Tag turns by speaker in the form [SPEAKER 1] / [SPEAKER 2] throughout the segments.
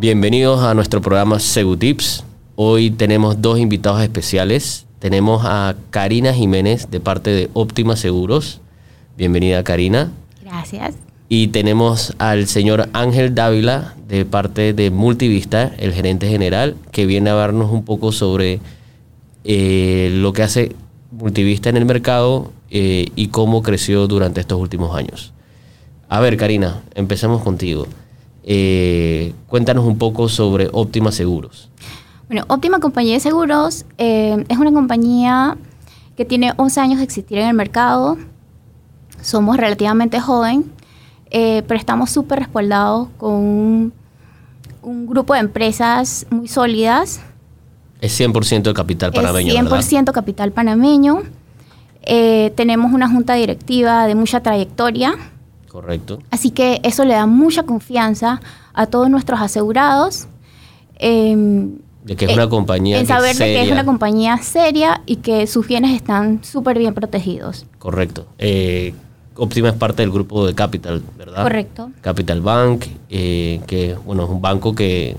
[SPEAKER 1] Bienvenidos a nuestro programa Segutips. Hoy tenemos dos invitados especiales. Tenemos a Karina Jiménez de parte de Óptima Seguros. Bienvenida Karina.
[SPEAKER 2] Gracias.
[SPEAKER 1] Y tenemos al señor Ángel Dávila de parte de Multivista, el gerente general, que viene a hablarnos un poco sobre eh, lo que hace Multivista en el mercado eh, y cómo creció durante estos últimos años. A ver, Karina, empecemos contigo. Eh, cuéntanos un poco sobre Óptima Seguros.
[SPEAKER 2] Bueno, Óptima Compañía de Seguros eh, es una compañía que tiene 11 años de existir en el mercado. Somos relativamente joven, eh, pero estamos súper respaldados con un, un grupo de empresas muy sólidas.
[SPEAKER 1] Es 100% de capital panameño,
[SPEAKER 2] es 100%
[SPEAKER 1] ¿verdad?
[SPEAKER 2] capital panameño. Eh, tenemos una junta directiva de mucha trayectoria.
[SPEAKER 1] Correcto.
[SPEAKER 2] Así que eso le da mucha confianza a todos nuestros asegurados. em,
[SPEAKER 1] De que es
[SPEAKER 2] eh,
[SPEAKER 1] una compañía
[SPEAKER 2] en saber de que es una compañía seria y que sus bienes están súper bien protegidos.
[SPEAKER 1] Correcto. Eh, Optima es parte del grupo de Capital, ¿verdad?
[SPEAKER 2] Correcto.
[SPEAKER 1] Capital Bank, eh, que bueno, es un banco que,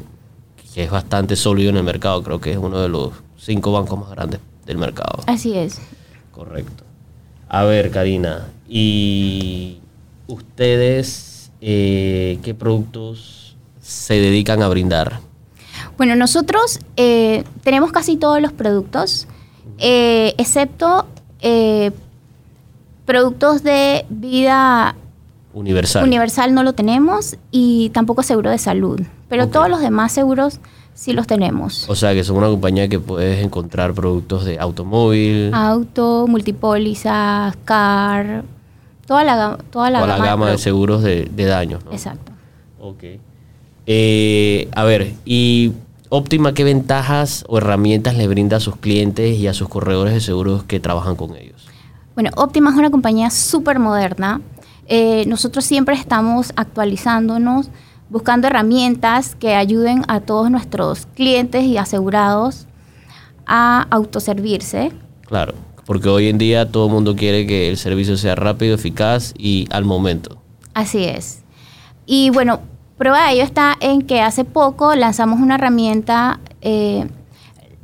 [SPEAKER 1] que es bastante sólido en el mercado. Creo que es uno de los cinco bancos más grandes del mercado.
[SPEAKER 2] Así es.
[SPEAKER 1] Correcto. A ver, Karina, ¿y ustedes eh, qué productos se dedican a brindar?
[SPEAKER 2] Bueno, nosotros eh, tenemos casi todos los productos, eh, excepto productos de vida
[SPEAKER 1] Universal.
[SPEAKER 2] universal no lo tenemos y tampoco seguro de salud. Pero todos los demás seguros sí los tenemos.
[SPEAKER 1] o sea, que son una compañía que puedes encontrar productos de automóvil,
[SPEAKER 2] Auto, multipólizas, car, toda la, toda la,
[SPEAKER 1] o la gama de seguros de, de daños. ¿no?
[SPEAKER 2] Exacto.
[SPEAKER 1] Ok. Eh, a ver, ¿y Optima qué ventajas o herramientas le brinda a sus clientes y a sus corredores de seguros que trabajan con ellos?
[SPEAKER 2] Bueno, Optima es una compañía súper moderna. Eh, nosotros siempre estamos actualizándonos, buscando herramientas que ayuden a todos nuestros clientes y asegurados a autoservirse.
[SPEAKER 1] Claro, porque hoy en día todo el mundo quiere que el servicio sea rápido, eficaz y al momento.
[SPEAKER 2] Así es. Y bueno, prueba de ello está en que hace poco lanzamos una herramienta, eh,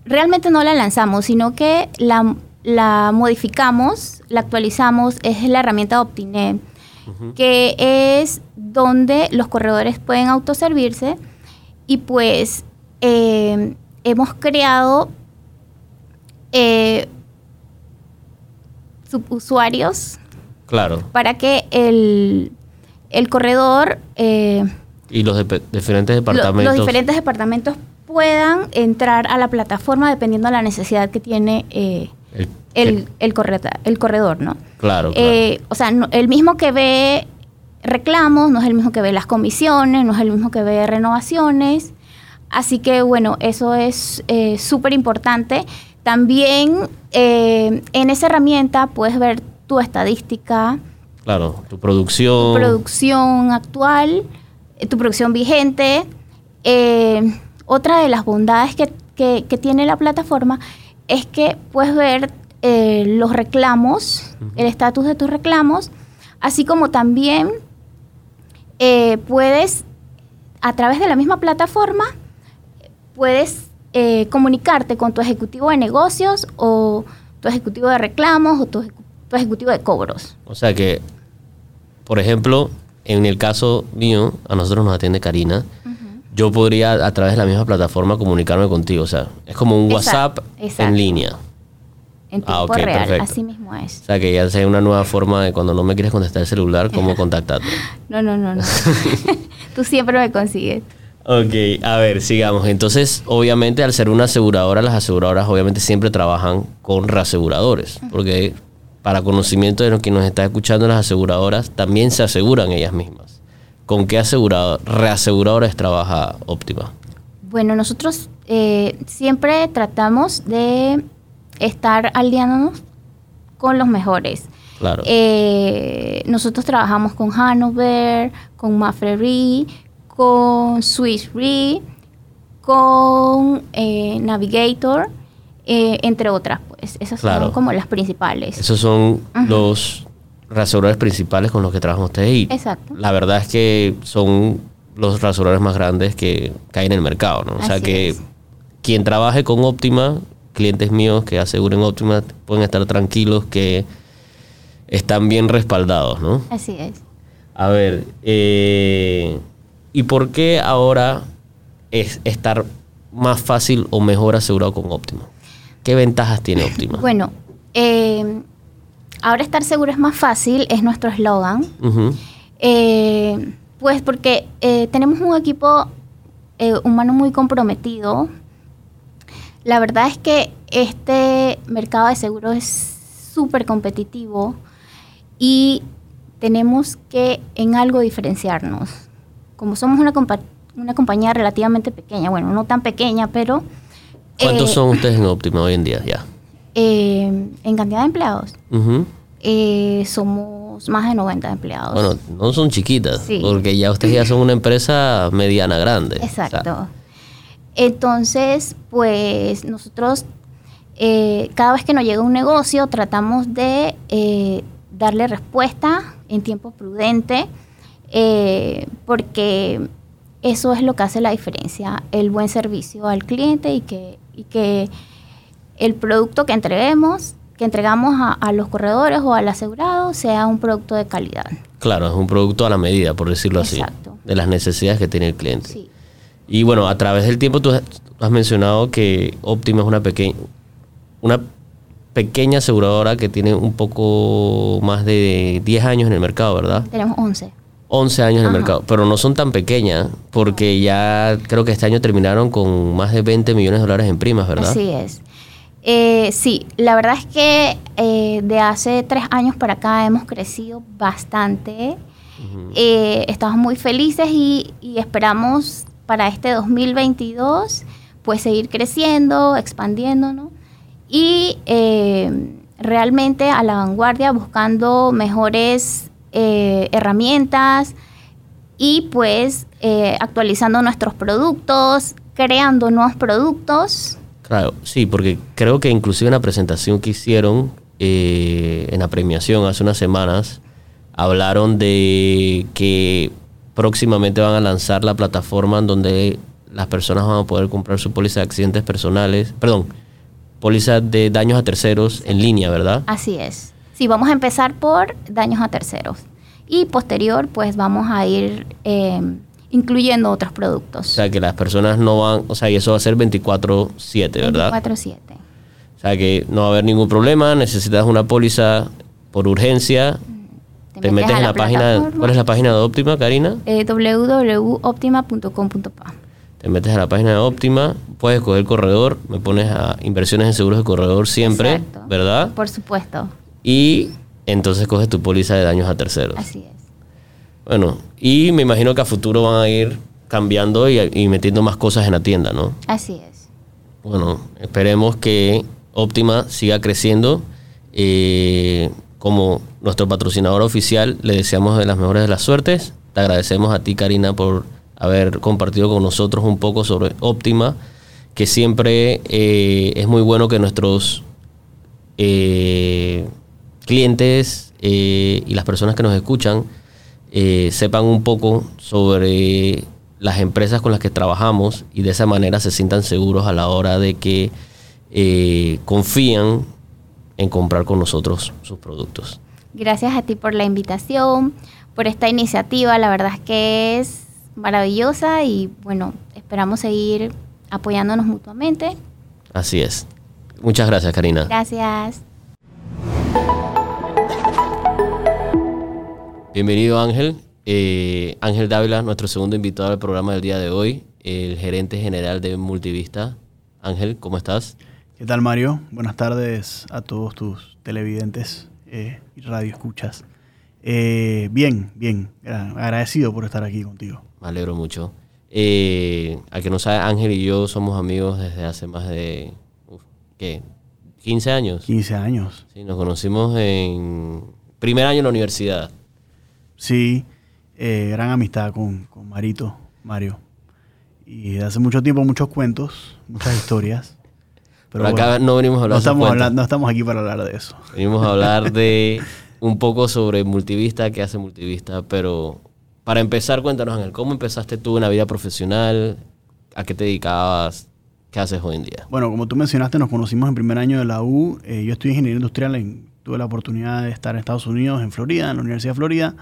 [SPEAKER 2] realmente no la lanzamos, sino que la, la modificamos, la actualizamos, es la herramienta Optinet, que es donde los corredores pueden autoservirse y pues eh, hemos creado eh, subusuarios
[SPEAKER 1] Claro.
[SPEAKER 2] para que el, el corredor, eh,
[SPEAKER 1] Y los de- diferentes departamentos.
[SPEAKER 2] los diferentes departamentos puedan entrar a la plataforma dependiendo de la necesidad que tiene eh,
[SPEAKER 1] el-
[SPEAKER 2] el, el, correta- el corredor, ¿no?
[SPEAKER 1] claro, claro.
[SPEAKER 2] Eh, o sea, no- el mismo que ve reclamos, no es el mismo que ve las comisiones, no es el mismo que ve renovaciones. Así que bueno, eso es eh, súper importante. También eh, en esa herramienta puedes ver tu estadística,
[SPEAKER 1] claro, tu producción.
[SPEAKER 2] tu producción actual, eh, tu producción vigente. Eh, otra de las bondades que, que- que tiene la plataforma es que puedes ver eh, los reclamos, el estatus de tus reclamos, así como también puedes, a través de la misma plataforma, puedes eh, comunicarte con tu ejecutivo de negocios o tu ejecutivo de reclamos o tu, tu ejecutivo de cobros.
[SPEAKER 1] O sea que, por ejemplo, en el caso mío, a nosotros nos atiende Karina. Yo podría a través de la misma plataforma comunicarme contigo. O sea, es como un
[SPEAKER 2] Exacto,
[SPEAKER 1] WhatsApp
[SPEAKER 2] exacto.
[SPEAKER 1] en línea.
[SPEAKER 2] En tiempo
[SPEAKER 1] Ah, ok,
[SPEAKER 2] real,
[SPEAKER 1] perfecto.
[SPEAKER 2] así mismo es.
[SPEAKER 1] O sea, que ya sea una nueva forma de cuando no me quieres contestar el celular, cómo contactarte.
[SPEAKER 2] No, no, no, no. Tú siempre me consigues.
[SPEAKER 1] Ok, a ver, sigamos. Entonces, obviamente, al ser una aseguradora, las aseguradoras obviamente siempre trabajan con reaseguradores, porque para conocimiento de los que nos está escuchando, las aseguradoras también se aseguran ellas mismas. ¿Con qué asegurado, reaseguradores trabaja Óptima?
[SPEAKER 2] Bueno, nosotros eh, siempre tratamos de estar aliándonos con los mejores.
[SPEAKER 1] Claro.
[SPEAKER 2] Eh, nosotros trabajamos con Hanover, con Mafre Re, con Swiss Re, con eh, Navigator, eh, entre otras. Pues esas
[SPEAKER 1] Claro.
[SPEAKER 2] son como las principales.
[SPEAKER 1] Esos son los reaseguradores principales con los que trabajan ustedes y
[SPEAKER 2] Exacto.
[SPEAKER 1] la verdad es que son los rasuradores más grandes que, que hay en el mercado, ¿no? O sea que
[SPEAKER 2] es.
[SPEAKER 1] quien trabaje con Optima, clientes míos que aseguren Optima, pueden estar tranquilos que están bien respaldados, ¿no?
[SPEAKER 2] Así es.
[SPEAKER 1] A ver, eh, ¿y por qué ahora es estar más fácil o mejor asegurado con Optima? ¿Qué ventajas tiene Optima?
[SPEAKER 2] Bueno, eh, ahora estar seguro es más fácil, es nuestro eslogan. Eh, pues porque eh, tenemos un equipo eh, humano muy comprometido. La verdad es que este mercado de seguros es súper competitivo y tenemos que en algo diferenciarnos. Como somos una, compa- una compañía relativamente pequeña, bueno, no tan pequeña, pero...
[SPEAKER 1] ¿Cuántos
[SPEAKER 2] eh,
[SPEAKER 1] son ustedes en Optima hoy en día ya?
[SPEAKER 2] eh, en cantidad de empleados, eh, somos más de 90 empleados.
[SPEAKER 1] Bueno, no son chiquitas,
[SPEAKER 2] Sí.
[SPEAKER 1] porque ya ustedes ya son una empresa mediana grande. O sea,
[SPEAKER 2] Exacto. Entonces, pues nosotros eh, cada vez que nos llega un negocio tratamos de eh, darle respuesta en tiempo prudente eh, porque eso es lo que hace la diferencia, el buen servicio al cliente y que, y que el producto que entreguemos, que entregamos a, a los corredores o al asegurado sea un producto de calidad.
[SPEAKER 1] claro, es un producto a la medida, por decirlo
[SPEAKER 2] Exacto.
[SPEAKER 1] así, de las necesidades que tiene el cliente.
[SPEAKER 2] Sí.
[SPEAKER 1] Y bueno, a través del tiempo tú has- has mencionado que Optima es una pequeña una pequeña aseguradora que tiene un poco más de 10 años en el mercado, ¿verdad?
[SPEAKER 2] Tenemos 11.
[SPEAKER 1] 11 años en el
[SPEAKER 2] Ajá.
[SPEAKER 1] mercado, pero no son tan pequeñas porque ya creo que este año terminaron con más de 20 millones de dólares en primas, ¿verdad?
[SPEAKER 2] Así es. Eh, sí, la verdad es que eh, de hace tres años para acá hemos crecido bastante. Eh, estamos muy felices y, y esperamos para este 2022 pues seguir creciendo, expandiéndonos y eh, realmente a la vanguardia buscando mejores eh, herramientas y pues eh, actualizando nuestros productos, creando nuevos productos.
[SPEAKER 1] Claro, sí, porque creo que inclusive en la presentación que hicieron eh, en la premiación hace unas semanas, hablaron de que próximamente van a lanzar la plataforma en donde las personas van a poder comprar su póliza de accidentes personales, perdón, póliza de daños a terceros en línea, ¿verdad?
[SPEAKER 2] Así es. Sí, vamos a empezar por daños a terceros y posterior pues vamos a ir eh, incluyendo otros
[SPEAKER 1] O
[SPEAKER 2] productos.
[SPEAKER 1] sea, que las personas no van, o sea, y eso va a ser 24/7, ¿verdad?
[SPEAKER 2] 24/7.
[SPEAKER 1] O sea, que no va a haber ningún problema, necesitas una póliza por urgencia, te, metes
[SPEAKER 2] a
[SPEAKER 1] en la, página, ¿cuál es la página de Optima, Karina?
[SPEAKER 2] eh, www.optima.com.pa.
[SPEAKER 1] Te metes a la página de Optima, puedes escoger corredor, me pones a inversiones en seguros de corredor siempre,
[SPEAKER 2] Exacto.
[SPEAKER 1] ¿verdad?
[SPEAKER 2] Por supuesto,
[SPEAKER 1] Y entonces coges tu póliza de daños a terceros.
[SPEAKER 2] así es.
[SPEAKER 1] Bueno, y me imagino que a futuro van a ir cambiando y, y metiendo más cosas en la tienda, ¿no?
[SPEAKER 2] Así es.
[SPEAKER 1] Bueno, esperemos que Optima siga creciendo. Eh, como nuestro patrocinador oficial, le deseamos de las mejores de las suertes. Te agradecemos a ti, Karina, por haber compartido con nosotros un poco sobre Optima, que siempre eh, es muy bueno que nuestros eh, clientes eh, y las personas que nos escuchan eh, sepan un poco sobre las empresas con las que trabajamos y de esa manera se sientan seguros a la hora de que eh, confían en comprar con nosotros sus productos.
[SPEAKER 2] Gracias a ti por la invitación, por esta iniciativa. La verdad es que es maravillosa y bueno, esperamos seguir apoyándonos mutuamente.
[SPEAKER 1] Así es. Muchas gracias, Karina.
[SPEAKER 2] Gracias.
[SPEAKER 1] Bienvenido, Ángel. Eh, Ángel Dávila, nuestro segundo invitado al programa del día de hoy, el gerente general de Multivista. Ángel, ¿cómo estás?
[SPEAKER 3] ¿Qué tal, Mario? Buenas tardes a todos tus televidentes eh, y radioescuchas. Eh, bien, bien. Gra- Agradecido por estar aquí contigo.
[SPEAKER 1] Me alegro mucho. Eh, a que no sabe, Ángel y yo somos amigos desde hace más de, uf, ¿qué? 15 años.
[SPEAKER 3] 15 años.
[SPEAKER 1] Sí, nos conocimos en primer año en la universidad.
[SPEAKER 3] Sí, eh, gran amistad con, con Marito, Mario. Y de hace mucho tiempo muchos cuentos, muchas historias.
[SPEAKER 1] Pero acá no venimos a hablar
[SPEAKER 3] no estamos, hablando, no estamos aquí para hablar de eso.
[SPEAKER 1] Venimos a hablar de un poco sobre Multivista, qué hace Multivista, pero para empezar, cuéntanos, Ángel, ¿cómo empezaste tú en la vida profesional? ¿A qué te dedicabas? ¿Qué haces hoy en día?
[SPEAKER 3] Bueno, como tú mencionaste, nos conocimos en primer año de la U. Eh, yo estudié ingeniería industrial, en, tuve la oportunidad de estar en Estados Unidos, en Florida, en la Universidad de Florida.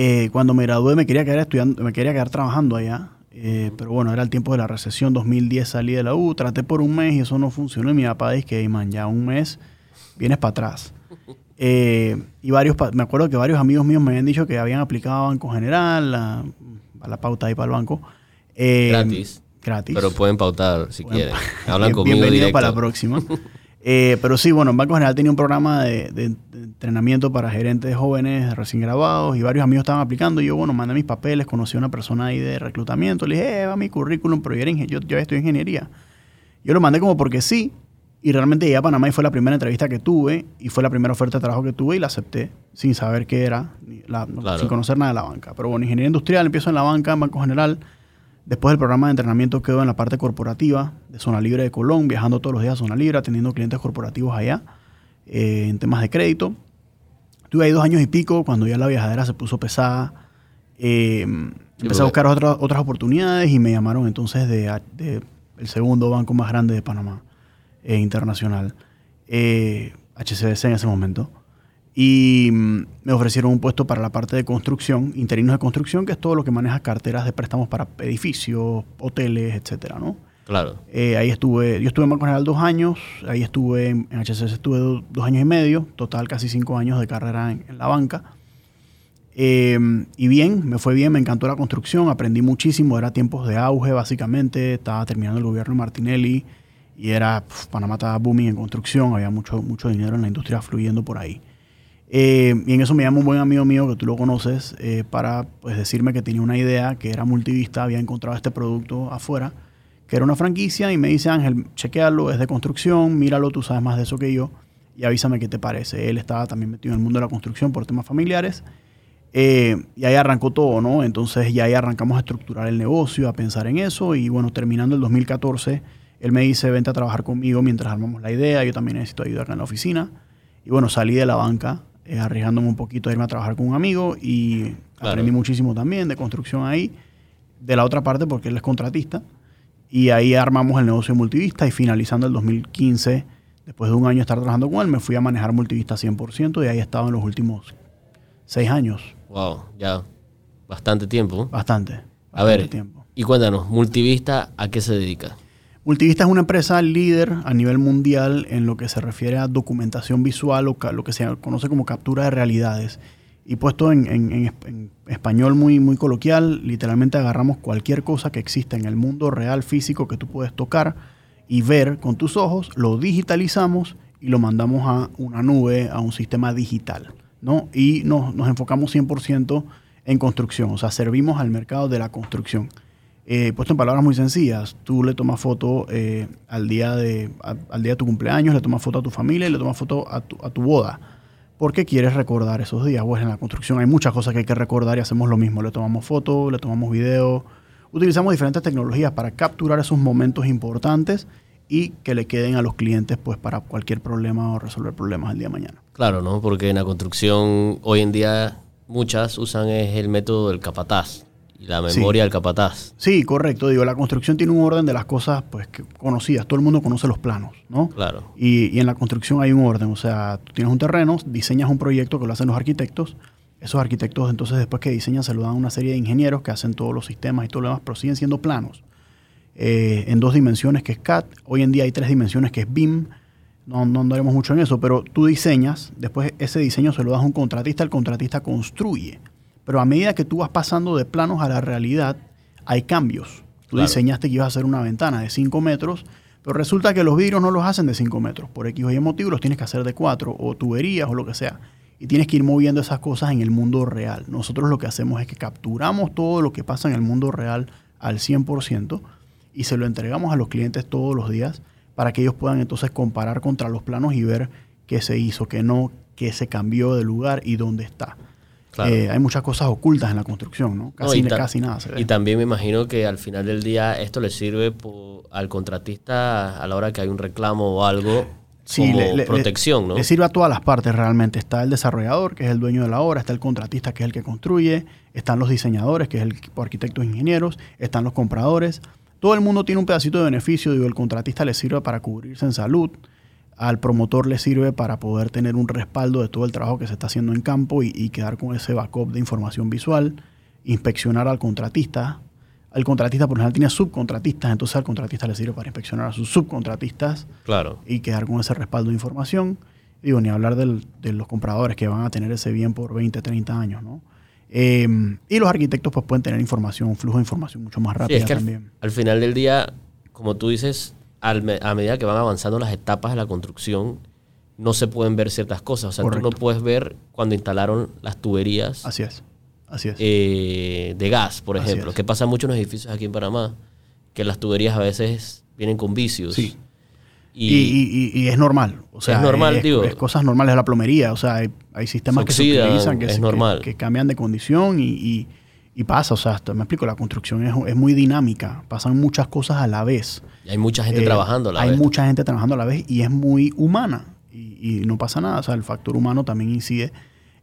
[SPEAKER 3] Eh, cuando me gradué me quería quedar estudiando, me quería quedar trabajando allá. Eh, pero bueno, era el tiempo de la recesión, 2010 salí de la U, traté por un mes y eso no funcionó. Y mi papá dice que, man, ya un mes vienes para atrás. y varios, me acuerdo que varios amigos míos me habían dicho que habían aplicado a Banco General, a, la pauta ahí para el banco.
[SPEAKER 1] Gratis.
[SPEAKER 3] Gratis.
[SPEAKER 1] Pero pueden pautar si quieren. Hablan conmigo
[SPEAKER 3] Bienvenido
[SPEAKER 1] directo.
[SPEAKER 3] para la próxima. Eh, pero sí, bueno, en Banco General tenía un programa de, de, entrenamiento para gerentes jóvenes recién graduados y varios amigos estaban aplicando. Y yo, bueno, mandé mis papeles, conocí a una persona ahí de reclutamiento. Le dije, eh, va mi currículum, pero yo, era yo, yo estudié ingeniería. Yo lo mandé como porque sí. Y realmente llegué a Panamá y fue la primera entrevista que tuve y fue la primera oferta de trabajo que tuve y la acepté sin saber qué era, la, claro. sin conocer nada de la banca. Pero bueno, ingeniería industrial, empiezo en la banca, en Banco General. Después del programa de entrenamiento quedo en la parte corporativa de Zona Libre de Colón, viajando todos los días a Zona Libre, atendiendo clientes corporativos allá eh, en temas de crédito. Estuve ahí dos años y pico cuando ya la viajadera se puso pesada. Eh, empecé a buscar otras, otras oportunidades y me llamaron entonces de, de el segundo banco más grande de Panamá, eh, internacional, HCBC en ese momento. Y me ofrecieron un puesto para la parte de construcción, interinos de construcción, que es todo lo que maneja carteras de préstamos para edificios, hoteles, etcétera, ¿no?
[SPEAKER 1] Claro.
[SPEAKER 3] Eh, ahí estuve, yo estuve en Banco General dos años, ahí estuve en HCS estuve do, dos años y medio, total casi cinco años de carrera en, en la banca. Eh, y bien, me fue bien, me encantó la construcción, aprendí muchísimo, era tiempos de auge básicamente, estaba terminando el gobierno de Martinelli y era, pf, Panamá estaba booming en construcción, había mucho, mucho dinero en la industria fluyendo por ahí. Eh, y en eso me llama un buen amigo mío que tú lo conoces eh, para pues, decirme que tenía una idea, que era multivista, había encontrado este producto afuera, que era una franquicia, y me dice Ángel, chequealo, es de construcción, míralo, tú sabes más de eso que yo, y avísame qué te parece. Él estaba también metido en el mundo de la construcción por temas familiares, eh, y ahí arrancó todo, ¿no? Entonces ya ahí arrancamos a estructurar el negocio, a pensar en eso, y bueno, terminando el 2014, él me dice, vente a trabajar conmigo mientras armamos la idea, yo también necesito ayuda acá en la oficina, y bueno, salí de la banca eh, arriesgándome un poquito a irme a trabajar con un amigo y claro. aprendí muchísimo también de construcción ahí. De la otra parte, porque él es contratista. Y ahí armamos el negocio de multivista y finalizando el 2015, después de un año de estar trabajando con él, me fui a manejar multivista 100% y ahí he estado en los últimos seis años.
[SPEAKER 1] Wow, ya bastante tiempo.
[SPEAKER 3] Bastante. bastante
[SPEAKER 1] a ver,
[SPEAKER 3] tiempo.
[SPEAKER 1] y cuéntanos, multivista, ¿a qué se dedica?
[SPEAKER 3] Multivista es una empresa líder a nivel mundial en lo que se refiere a documentación visual o lo que se conoce como captura de realidades. Y puesto en, en, español muy, muy coloquial, literalmente agarramos cualquier cosa que exista en el mundo real físico que tú puedes tocar y ver con tus ojos, lo digitalizamos y lo mandamos a una nube, a un sistema digital. ¿no? Y nos, nos enfocamos 100% en construcción, o sea, servimos al mercado de la construcción. Eh, puesto en palabras muy sencillas, tú le tomas foto eh, al, día de, al día de tu cumpleaños, le tomas foto a tu familia y le tomas foto a tu, a tu boda. Porque quieres recordar esos días. Pues en la construcción hay muchas cosas que hay que recordar y hacemos lo mismo. Le tomamos foto, le tomamos video. Utilizamos diferentes tecnologías para capturar esos momentos importantes y que le queden a los clientes pues para cualquier problema o resolver problemas el día de mañana.
[SPEAKER 1] Claro, ¿no? Porque en la construcción hoy en día muchas usan es el método del capataz y la memoria sí. del capataz.
[SPEAKER 3] Sí, correcto. Digo, la construcción tiene un orden de las cosas pues, que, conocidas. Todo el mundo conoce los planos, ¿no?
[SPEAKER 1] Claro.
[SPEAKER 3] Y, y, en la construcción hay un orden. O sea, tú tienes un terreno, diseñas un proyecto que lo hacen los arquitectos. Esos arquitectos, entonces, después que diseñan, se lo dan a una serie de ingenieros que hacen todos los sistemas y todo lo demás, pero siguen siendo planos. Eh, en dos dimensiones, que es CAD. Hoy en día hay tres dimensiones, que es BIM. No, no andaremos mucho en eso, pero tú diseñas, después ese diseño se lo das a un contratista, el contratista construye. Pero a medida que tú vas pasando de planos a la realidad, hay cambios. Tú claro. diseñaste que ibas a hacer una ventana de 5 metros, pero resulta que los vidrios no los hacen de 5 metros. Por X o Y motivo los tienes que hacer de 4, o tuberías, o lo que sea. Y tienes que ir moviendo esas cosas en el mundo real. Nosotros lo que hacemos es que capturamos todo lo que pasa en el mundo real al 100% y se lo entregamos a los clientes todos los días para que ellos puedan entonces comparar contra los planos y ver qué se hizo, qué no, qué se cambió de lugar y dónde está. Claro. Eh, hay muchas cosas ocultas en la construcción, ¿no? Casi,
[SPEAKER 1] no,
[SPEAKER 3] casi nada se ve.
[SPEAKER 1] Y también me imagino que al final del día esto le sirve por, al contratista a la hora que hay un reclamo o algo.
[SPEAKER 3] Sí,
[SPEAKER 1] como
[SPEAKER 3] le- le-
[SPEAKER 1] protección, ¿no?
[SPEAKER 3] Le sirve a todas las partes realmente. Está el desarrollador, que es el dueño de la obra, está el contratista, que es el que construye, están los diseñadores, que es el arquitectos e ingenieros, están los compradores. Todo el mundo tiene un pedacito de beneficio. Digo, el contratista le sirve para cubrirse en salud, al promotor le sirve para poder tener un respaldo de todo el trabajo que se está haciendo en campo y, y quedar con ese backup de información visual, inspeccionar al contratista. El contratista, por lo general, tiene subcontratistas, entonces al contratista le sirve para inspeccionar a sus subcontratistas
[SPEAKER 1] Claro.
[SPEAKER 3] y quedar con ese respaldo de información. Digo, ni hablar del- de los compradores que van a tener ese bien por 20, 30 años, ¿no? Eh, y los arquitectos pues pueden tener información, un flujo de información mucho más
[SPEAKER 1] Sí,
[SPEAKER 3] rápido
[SPEAKER 1] es que al,
[SPEAKER 3] también.
[SPEAKER 1] al final del día, como tú dices, al a medida que van avanzando las etapas de la construcción, no se pueden ver ciertas cosas. O sea, tú no puedes ver cuando instalaron las tuberías
[SPEAKER 3] Así es, así es.
[SPEAKER 1] eh, de gas, por
[SPEAKER 3] Así
[SPEAKER 1] ejemplo,
[SPEAKER 3] es.
[SPEAKER 1] que pasa mucho en los edificios aquí en Panamá, que las tuberías a veces vienen con vicios.
[SPEAKER 3] Sí.
[SPEAKER 1] Y,
[SPEAKER 3] y, y- y- es normal. O sea,
[SPEAKER 1] Es normal,
[SPEAKER 3] es,
[SPEAKER 1] digo.
[SPEAKER 3] es cosas normales de la plomería. O sea, hay, hay sistemas
[SPEAKER 1] Se
[SPEAKER 3] que se utilizan que,
[SPEAKER 1] es
[SPEAKER 3] que-
[SPEAKER 1] normal.
[SPEAKER 3] que cambian de condición y, y- pasa. O sea, hasta- me explico, la construcción es, es muy dinámica. Pasan muchas cosas a la vez.
[SPEAKER 1] y hay mucha gente
[SPEAKER 3] Eh,
[SPEAKER 1] trabajando a la
[SPEAKER 3] hay
[SPEAKER 1] vez.
[SPEAKER 3] mucha gente trabajando a la vez y es muy humana y, y no pasa nada. O sea, el factor humano también incide.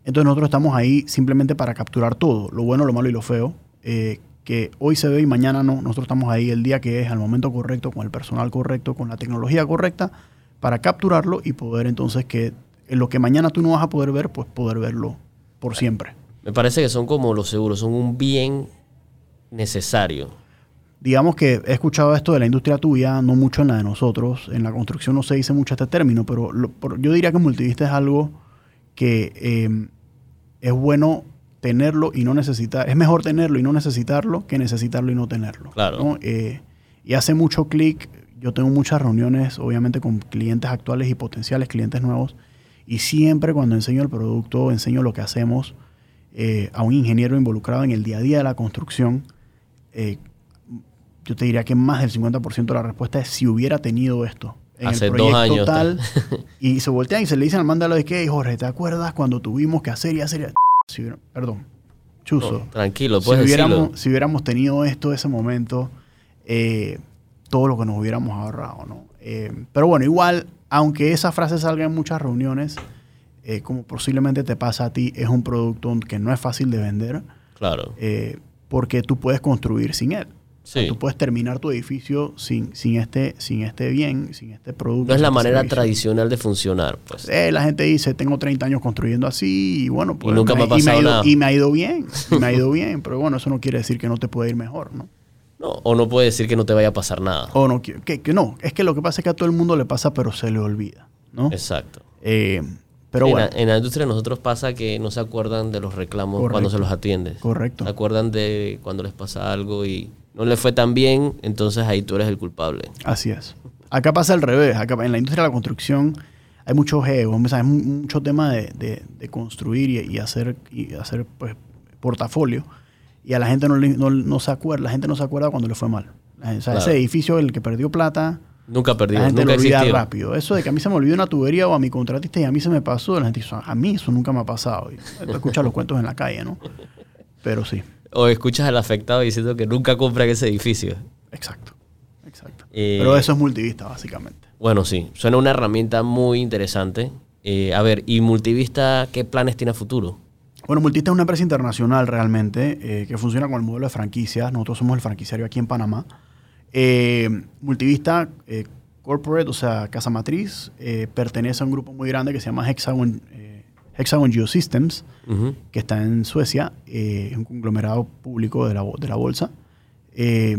[SPEAKER 3] Entonces nosotros estamos ahí simplemente para capturar todo, lo bueno, lo malo y lo feo, eh, que hoy se ve y mañana no. Nosotros estamos ahí el día que es, al momento correcto, con el personal correcto, con la tecnología correcta, para capturarlo y poder entonces que en lo que mañana tú no vas a poder ver, pues poder verlo por siempre.
[SPEAKER 1] Me parece que son como los seguros, son un bien necesario.
[SPEAKER 3] digamos que he escuchado esto de la industria tuya, no mucho en la de nosotros. En la construcción no se dice mucho este término, pero lo- por- yo diría que multivista es algo que eh, es bueno tenerlo y no necesitar. Es mejor tenerlo y no necesitarlo que necesitarlo y no tenerlo.
[SPEAKER 1] Claro.
[SPEAKER 3] ¿no? Eh, y hace mucho clic. Yo tengo muchas reuniones, obviamente, con clientes actuales y potenciales clientes nuevos. Y siempre cuando enseño el producto, enseño lo que hacemos eh, a un ingeniero involucrado en el día a día de la construcción, eh, yo te diría que más del 50% de la respuesta es si hubiera tenido esto en
[SPEAKER 1] Hace
[SPEAKER 3] el
[SPEAKER 1] dos
[SPEAKER 3] proyecto
[SPEAKER 1] años,
[SPEAKER 3] tal. y se voltean y se le dicen al mándalo de que, Jorge, ¿te acuerdas cuando tuvimos que hacer y hacer? y- Si hubiera- perdón, chuzo.
[SPEAKER 1] No, tranquilo,
[SPEAKER 3] si,
[SPEAKER 1] puedes
[SPEAKER 3] hubiéramos,
[SPEAKER 1] decirlo.
[SPEAKER 3] si hubiéramos tenido esto ese momento, eh, todo lo que nos hubiéramos ahorrado, ¿no? Eh, pero bueno, igual, aunque esa frase salga en muchas reuniones, eh, como posiblemente te pasa a ti, es un producto que no es fácil de vender
[SPEAKER 1] Claro.
[SPEAKER 3] eh, porque tú puedes construir sin él. O sea,
[SPEAKER 1] Sí.
[SPEAKER 3] tú puedes terminar tu edificio sin, sin, este, sin este bien, sin este producto.
[SPEAKER 1] No es la
[SPEAKER 3] este
[SPEAKER 1] manera
[SPEAKER 3] servicio.
[SPEAKER 1] tradicional de funcionar, pues.
[SPEAKER 3] Eh, la gente dice, tengo 30 años construyendo así y bueno, pues
[SPEAKER 1] nunca me ha
[SPEAKER 3] y
[SPEAKER 1] pasado
[SPEAKER 3] ido,
[SPEAKER 1] nada.
[SPEAKER 3] y me ha ido bien, y me ha ido bien, pero bueno, eso no quiere decir que no te puede ir mejor, ¿no?
[SPEAKER 1] No, o no puede decir que no te vaya a pasar nada.
[SPEAKER 3] O no, que- que no, es que lo que pasa es que a todo el mundo le pasa, pero se le olvida, ¿no?
[SPEAKER 1] Exacto.
[SPEAKER 3] Eh, pero
[SPEAKER 1] en,
[SPEAKER 3] bueno,
[SPEAKER 1] la, en la industria nosotros pasa que no se acuerdan de los reclamos
[SPEAKER 3] Correcto.
[SPEAKER 1] cuando se los atiendes.
[SPEAKER 3] Correcto.
[SPEAKER 1] Se acuerdan de cuando les pasa algo y no les fue tan bien, entonces ahí tú eres el culpable.
[SPEAKER 3] Así es. Acá pasa al revés. Acá, en la industria de la construcción hay muchos egos, hay mu- mucho tema de, de- de construir y, y hacer, y hacer pues, portafolio. Y a la gente no, le- no, no se acuerda, la gente no se acuerda cuando le fue mal. O sea,
[SPEAKER 1] Claro.
[SPEAKER 3] ese edificio, el que perdió plata,
[SPEAKER 1] Nunca perdido,
[SPEAKER 3] la gente
[SPEAKER 1] nunca
[SPEAKER 3] lo olvida
[SPEAKER 1] existió.
[SPEAKER 3] rápido. Eso de que a mí se me olvidó una tubería o a mi contratista y a mí se me pasó, la gente dice, a mí eso nunca me ha pasado. Y tú escuchas los cuentos en la calle, ¿no? Pero sí,
[SPEAKER 1] O escuchas al afectado diciendo que nunca compra en ese edificio.
[SPEAKER 3] exacto. Exacto.
[SPEAKER 1] Eh,
[SPEAKER 3] Pero eso es multivista, básicamente.
[SPEAKER 1] Bueno, sí, suena una herramienta muy interesante. Eh, a ver, ¿y Multivista qué planes tiene a futuro?
[SPEAKER 3] Bueno, Multista es una empresa internacional realmente eh, que funciona con el modelo de franquicias. Nosotros somos el franquiciario aquí en Panamá. Eh, Multivista eh, Corporate, o sea, Casa Matriz, eh, pertenece a un grupo muy grande que se llama Hexagon, eh, Hexagon Geosystems,
[SPEAKER 1] Ujú.
[SPEAKER 3] que está en Suecia, eh, es un conglomerado público de la, de la bolsa. Eh,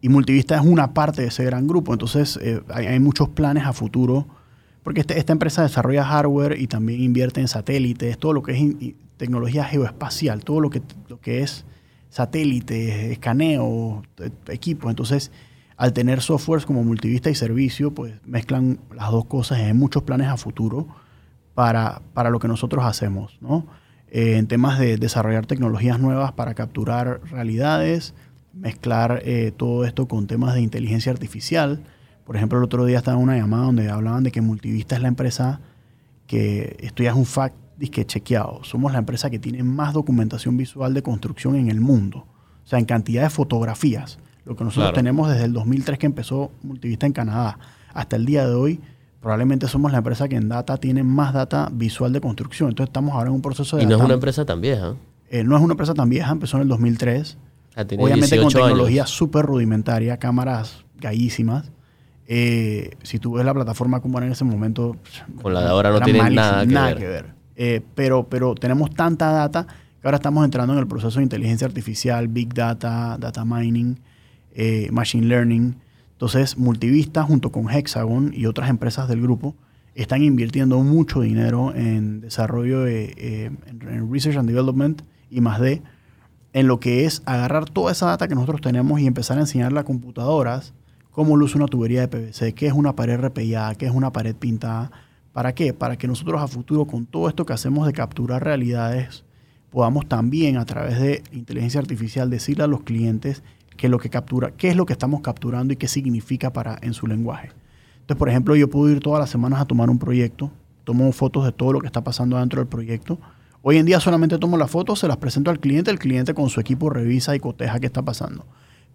[SPEAKER 3] y Multivista es una parte de ese gran grupo. Entonces, hay, hay muchos planes a futuro, porque este- esta empresa desarrolla hardware y también invierte en satélites, todo lo que es in- tecnología geoespacial, todo lo que, lo que es satélites, escaneo, e- equipos. Entonces, al tener softwares como Multivista y servicio, pues mezclan las dos cosas. Hay muchos planes a futuro para, para lo que nosotros hacemos, ¿no? Eh, en temas de desarrollar tecnologías nuevas para capturar realidades, mezclar eh, todo esto con temas de inteligencia artificial. Por ejemplo, el otro día estaba en una llamada donde hablaban de que Multivista es la empresa que, esto ya es un fact disque chequeado, somos la empresa que tiene más documentación visual de construcción en el mundo. O sea, en cantidad de fotografías. Lo que nosotros
[SPEAKER 1] Claro.
[SPEAKER 3] tenemos desde el 2003 que empezó Multivista en Canadá hasta el día de hoy, probablemente somos la empresa que en data tiene más data visual de construcción. Entonces estamos ahora en un proceso de...
[SPEAKER 1] Y no es una empresa tan vieja.
[SPEAKER 3] eh, no es una empresa tan vieja, empezó en el 2003.
[SPEAKER 1] Ah,
[SPEAKER 3] Obviamente con
[SPEAKER 1] 18 años.
[SPEAKER 3] tecnología súper rudimentaria, cámaras gallísimas. Eh, si tú ves la plataforma como era en ese momento...
[SPEAKER 1] Con la de ahora no tiene nada que
[SPEAKER 3] nada
[SPEAKER 1] ver.
[SPEAKER 3] que ver. Eh, pero, pero tenemos tanta data que ahora estamos entrando en el proceso de inteligencia artificial, big data, data mining, eh, machine learning. Entonces, Multivista junto con Hexagon y otras empresas del grupo están invirtiendo mucho dinero en desarrollo de eh, en, research and development y más de en lo que es agarrar toda esa data que nosotros tenemos y empezar a enseñarle a computadoras cómo luce una tubería de PVC, qué es una pared repellada, qué es una pared pintada. ¿Para qué? Para que nosotros a futuro, con todo esto que hacemos de capturar realidades, podamos también a través de inteligencia artificial decirle a los clientes qué es lo que captura, qué es lo que estamos capturando y qué significa para en su lenguaje. Entonces, por ejemplo, yo puedo ir todas las semanas a tomar un proyecto, tomo fotos de todo lo que está pasando dentro del proyecto. Hoy en día solamente tomo las fotos, se las presento al cliente, el cliente con su equipo revisa y coteja qué está pasando.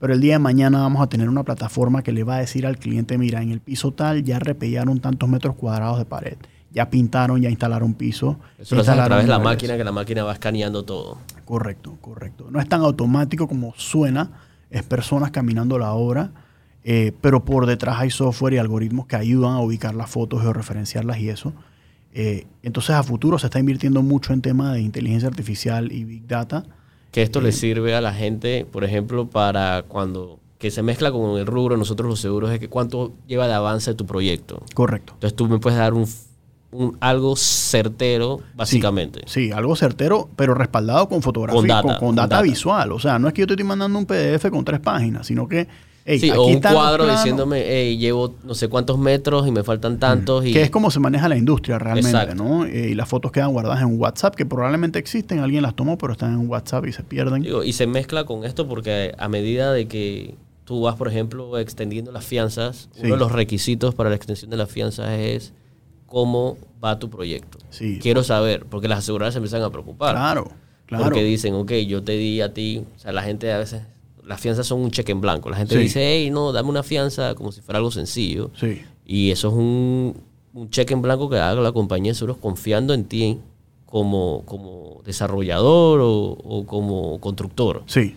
[SPEAKER 3] Pero el día de mañana vamos a tener una plataforma que le va a decir al cliente, mira, en el piso tal ya repellaron tantos metros cuadrados de pared, ya pintaron, ya instalaron piso.
[SPEAKER 1] Eso lo haces a través de la
[SPEAKER 3] muebles".
[SPEAKER 1] máquina, que la máquina va escaneando todo.
[SPEAKER 3] Correcto, correcto. No es tan automático como suena, es personas caminando la obra, eh, pero por detrás hay software y algoritmos que ayudan a ubicar las fotos, georreferenciarlas y eso. Eh, entonces a futuro se está invirtiendo mucho en tema de inteligencia artificial y big data.
[SPEAKER 1] Que esto le sirve a la gente, por ejemplo, para cuando que se mezcla con el rubro, nosotros los seguros, es que cuánto lleva de avance tu proyecto.
[SPEAKER 3] Correcto.
[SPEAKER 1] Entonces tú me puedes dar un, un- algo certero, básicamente.
[SPEAKER 3] Sí, algo certero, pero respaldado con fotografía,
[SPEAKER 1] Con data,
[SPEAKER 3] con
[SPEAKER 1] con
[SPEAKER 3] data,
[SPEAKER 1] data.
[SPEAKER 3] visual. O sea, no es que yo te estoy mandando un PDF con tres páginas, sino que...
[SPEAKER 1] Sí, o un cuadro diciéndome, hey, llevo no sé cuántos metros y me faltan tantos. Y,
[SPEAKER 3] Que es como se maneja la industria realmente,
[SPEAKER 1] Exacto.
[SPEAKER 3] ¿no? Eh, y las fotos quedan guardadas en WhatsApp, que probablemente existen, alguien las tomó, pero están en WhatsApp y se pierden.
[SPEAKER 1] Digo, y se mezcla con esto porque a medida de que tú vas, por ejemplo, extendiendo las fianzas,
[SPEAKER 3] Sí.
[SPEAKER 1] uno de los requisitos para la extensión de las fianzas es cómo va tu proyecto.
[SPEAKER 3] Sí.
[SPEAKER 1] Quiero saber, porque las aseguradoras se empiezan a preocupar.
[SPEAKER 3] Claro, claro.
[SPEAKER 1] Porque dicen, ok, yo te di a ti, o sea, la gente a veces, las fianzas son un cheque en blanco. La gente
[SPEAKER 3] Sí.
[SPEAKER 1] dice, hey, no, dame una fianza como si fuera algo sencillo.
[SPEAKER 3] Sí,
[SPEAKER 1] Y eso es un, un cheque en blanco que haga la compañía de seguros confiando en ti como, como desarrollador o, o como constructor.
[SPEAKER 3] sí.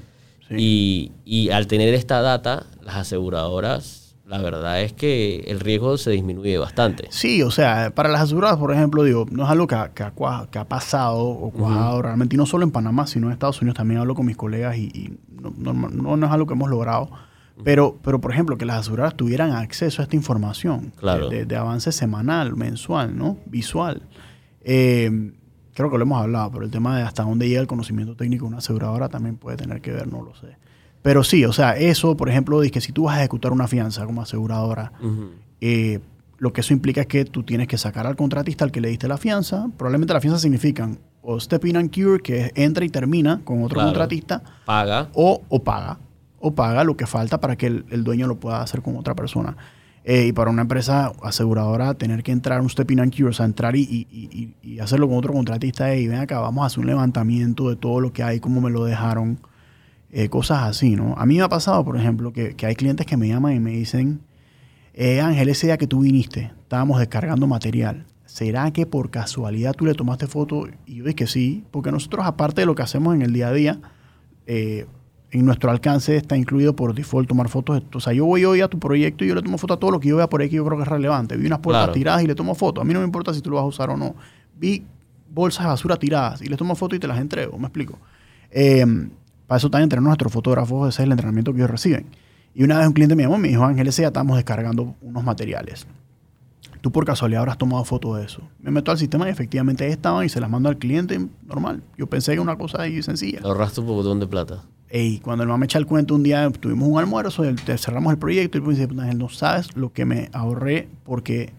[SPEAKER 3] sí.
[SPEAKER 1] Y, y al tener esta data, las aseguradoras, la verdad es que el riesgo se disminuye bastante.
[SPEAKER 3] Sí, o sea, para las aseguradoras, por ejemplo, digo, no es algo que ha, que que ha pasado o cuajado realmente, y no solo en Panamá, sino en Estados Unidos también hablo con mis colegas y, y no, no- no- es algo que hemos logrado. Pero, pero, por ejemplo, que las aseguradoras tuvieran acceso a esta información
[SPEAKER 1] Claro.
[SPEAKER 3] de, de- de avance semanal, mensual, ¿no? Visual. Eh, creo que lo hemos hablado, pero el tema de hasta dónde llega el conocimiento técnico de una aseguradora también puede tener que ver, no lo sé. Pero sí, o sea, eso, por ejemplo, dice que si tú vas a ejecutar una fianza como aseguradora, eh, lo que eso implica es que tú tienes que sacar al contratista al que le diste la fianza. Probablemente la fianza significan o step in and cure, que entra y termina con otro
[SPEAKER 1] Claro.
[SPEAKER 3] contratista,
[SPEAKER 1] Paga.
[SPEAKER 3] o, o paga. O paga lo que falta para que el, el dueño lo pueda hacer con otra persona. Eh, y para una empresa aseguradora, tener que entrar un step in and cure, o sea, entrar y, y- y- y hacerlo con otro contratista, y ven acá, vamos a hacer un levantamiento de todo lo que hay, cómo me lo dejaron, eh, cosas así, ¿no? A mí me ha pasado, por ejemplo, que, que hay clientes que me llaman y me dicen, eh, Ángel, ese día que tú viniste, estábamos descargando material. ¿Será que por casualidad tú le tomaste foto? Y yo dije que sí, porque nosotros, aparte de lo que hacemos en el día a día, eh, en nuestro alcance está incluido por default tomar fotos. O sea, yo voy hoy a tu proyecto y yo le tomo foto a todo lo que yo vea por ahí que yo creo que es relevante. Vi unas puertas
[SPEAKER 1] Claro.
[SPEAKER 3] tiradas y le tomo foto. A mí no me importa si tú lo vas a usar o no. Vi bolsas de basura tiradas y les tomo foto y te las entrego. ¿Me explico? Eh, para eso también tenemos nuestros fotógrafos, ese es el entrenamiento que ellos reciben. Y una vez un cliente me llamó y me dijo, Ángel, ese ya estamos descargando unos materiales. Tú por casualidad habrás tomado foto de eso. Me meto al sistema y efectivamente ahí estaban y se las mando al cliente normal. Yo pensé que era una cosa ahí sencilla.
[SPEAKER 1] Te ahorraste un botón de plata.
[SPEAKER 3] Ey, cuando el mamá me echa el cuento un día, tuvimos un almuerzo, el- cerramos el proyecto y me dice, Ángel, no sabes lo que me ahorré porque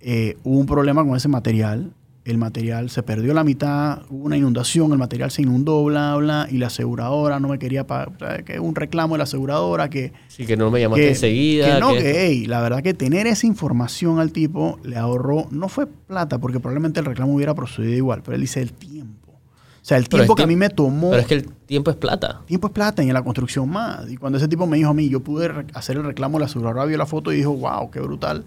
[SPEAKER 3] eh, hubo un problema con ese material. El material se perdió la mitad, hubo una inundación, el material se inundó, bla, bla, y la aseguradora no me quería pagar, que un reclamo de la aseguradora que
[SPEAKER 1] Sí, que no me llamaste
[SPEAKER 3] que,
[SPEAKER 1] enseguida.
[SPEAKER 3] que no,
[SPEAKER 1] que-
[SPEAKER 3] que ey, la verdad que tener esa información al tipo le ahorró, no fue plata, porque probablemente el reclamo hubiera procedido igual, pero él dice el tiempo. O sea, el tiempo que a mí me tomó,
[SPEAKER 1] Pero es que el tiempo es plata.
[SPEAKER 3] tiempo es plata y en la construcción más. Y cuando ese tipo me dijo a mí, yo pude hacer el reclamo, la aseguradora vio la foto y dijo, wow, qué brutal.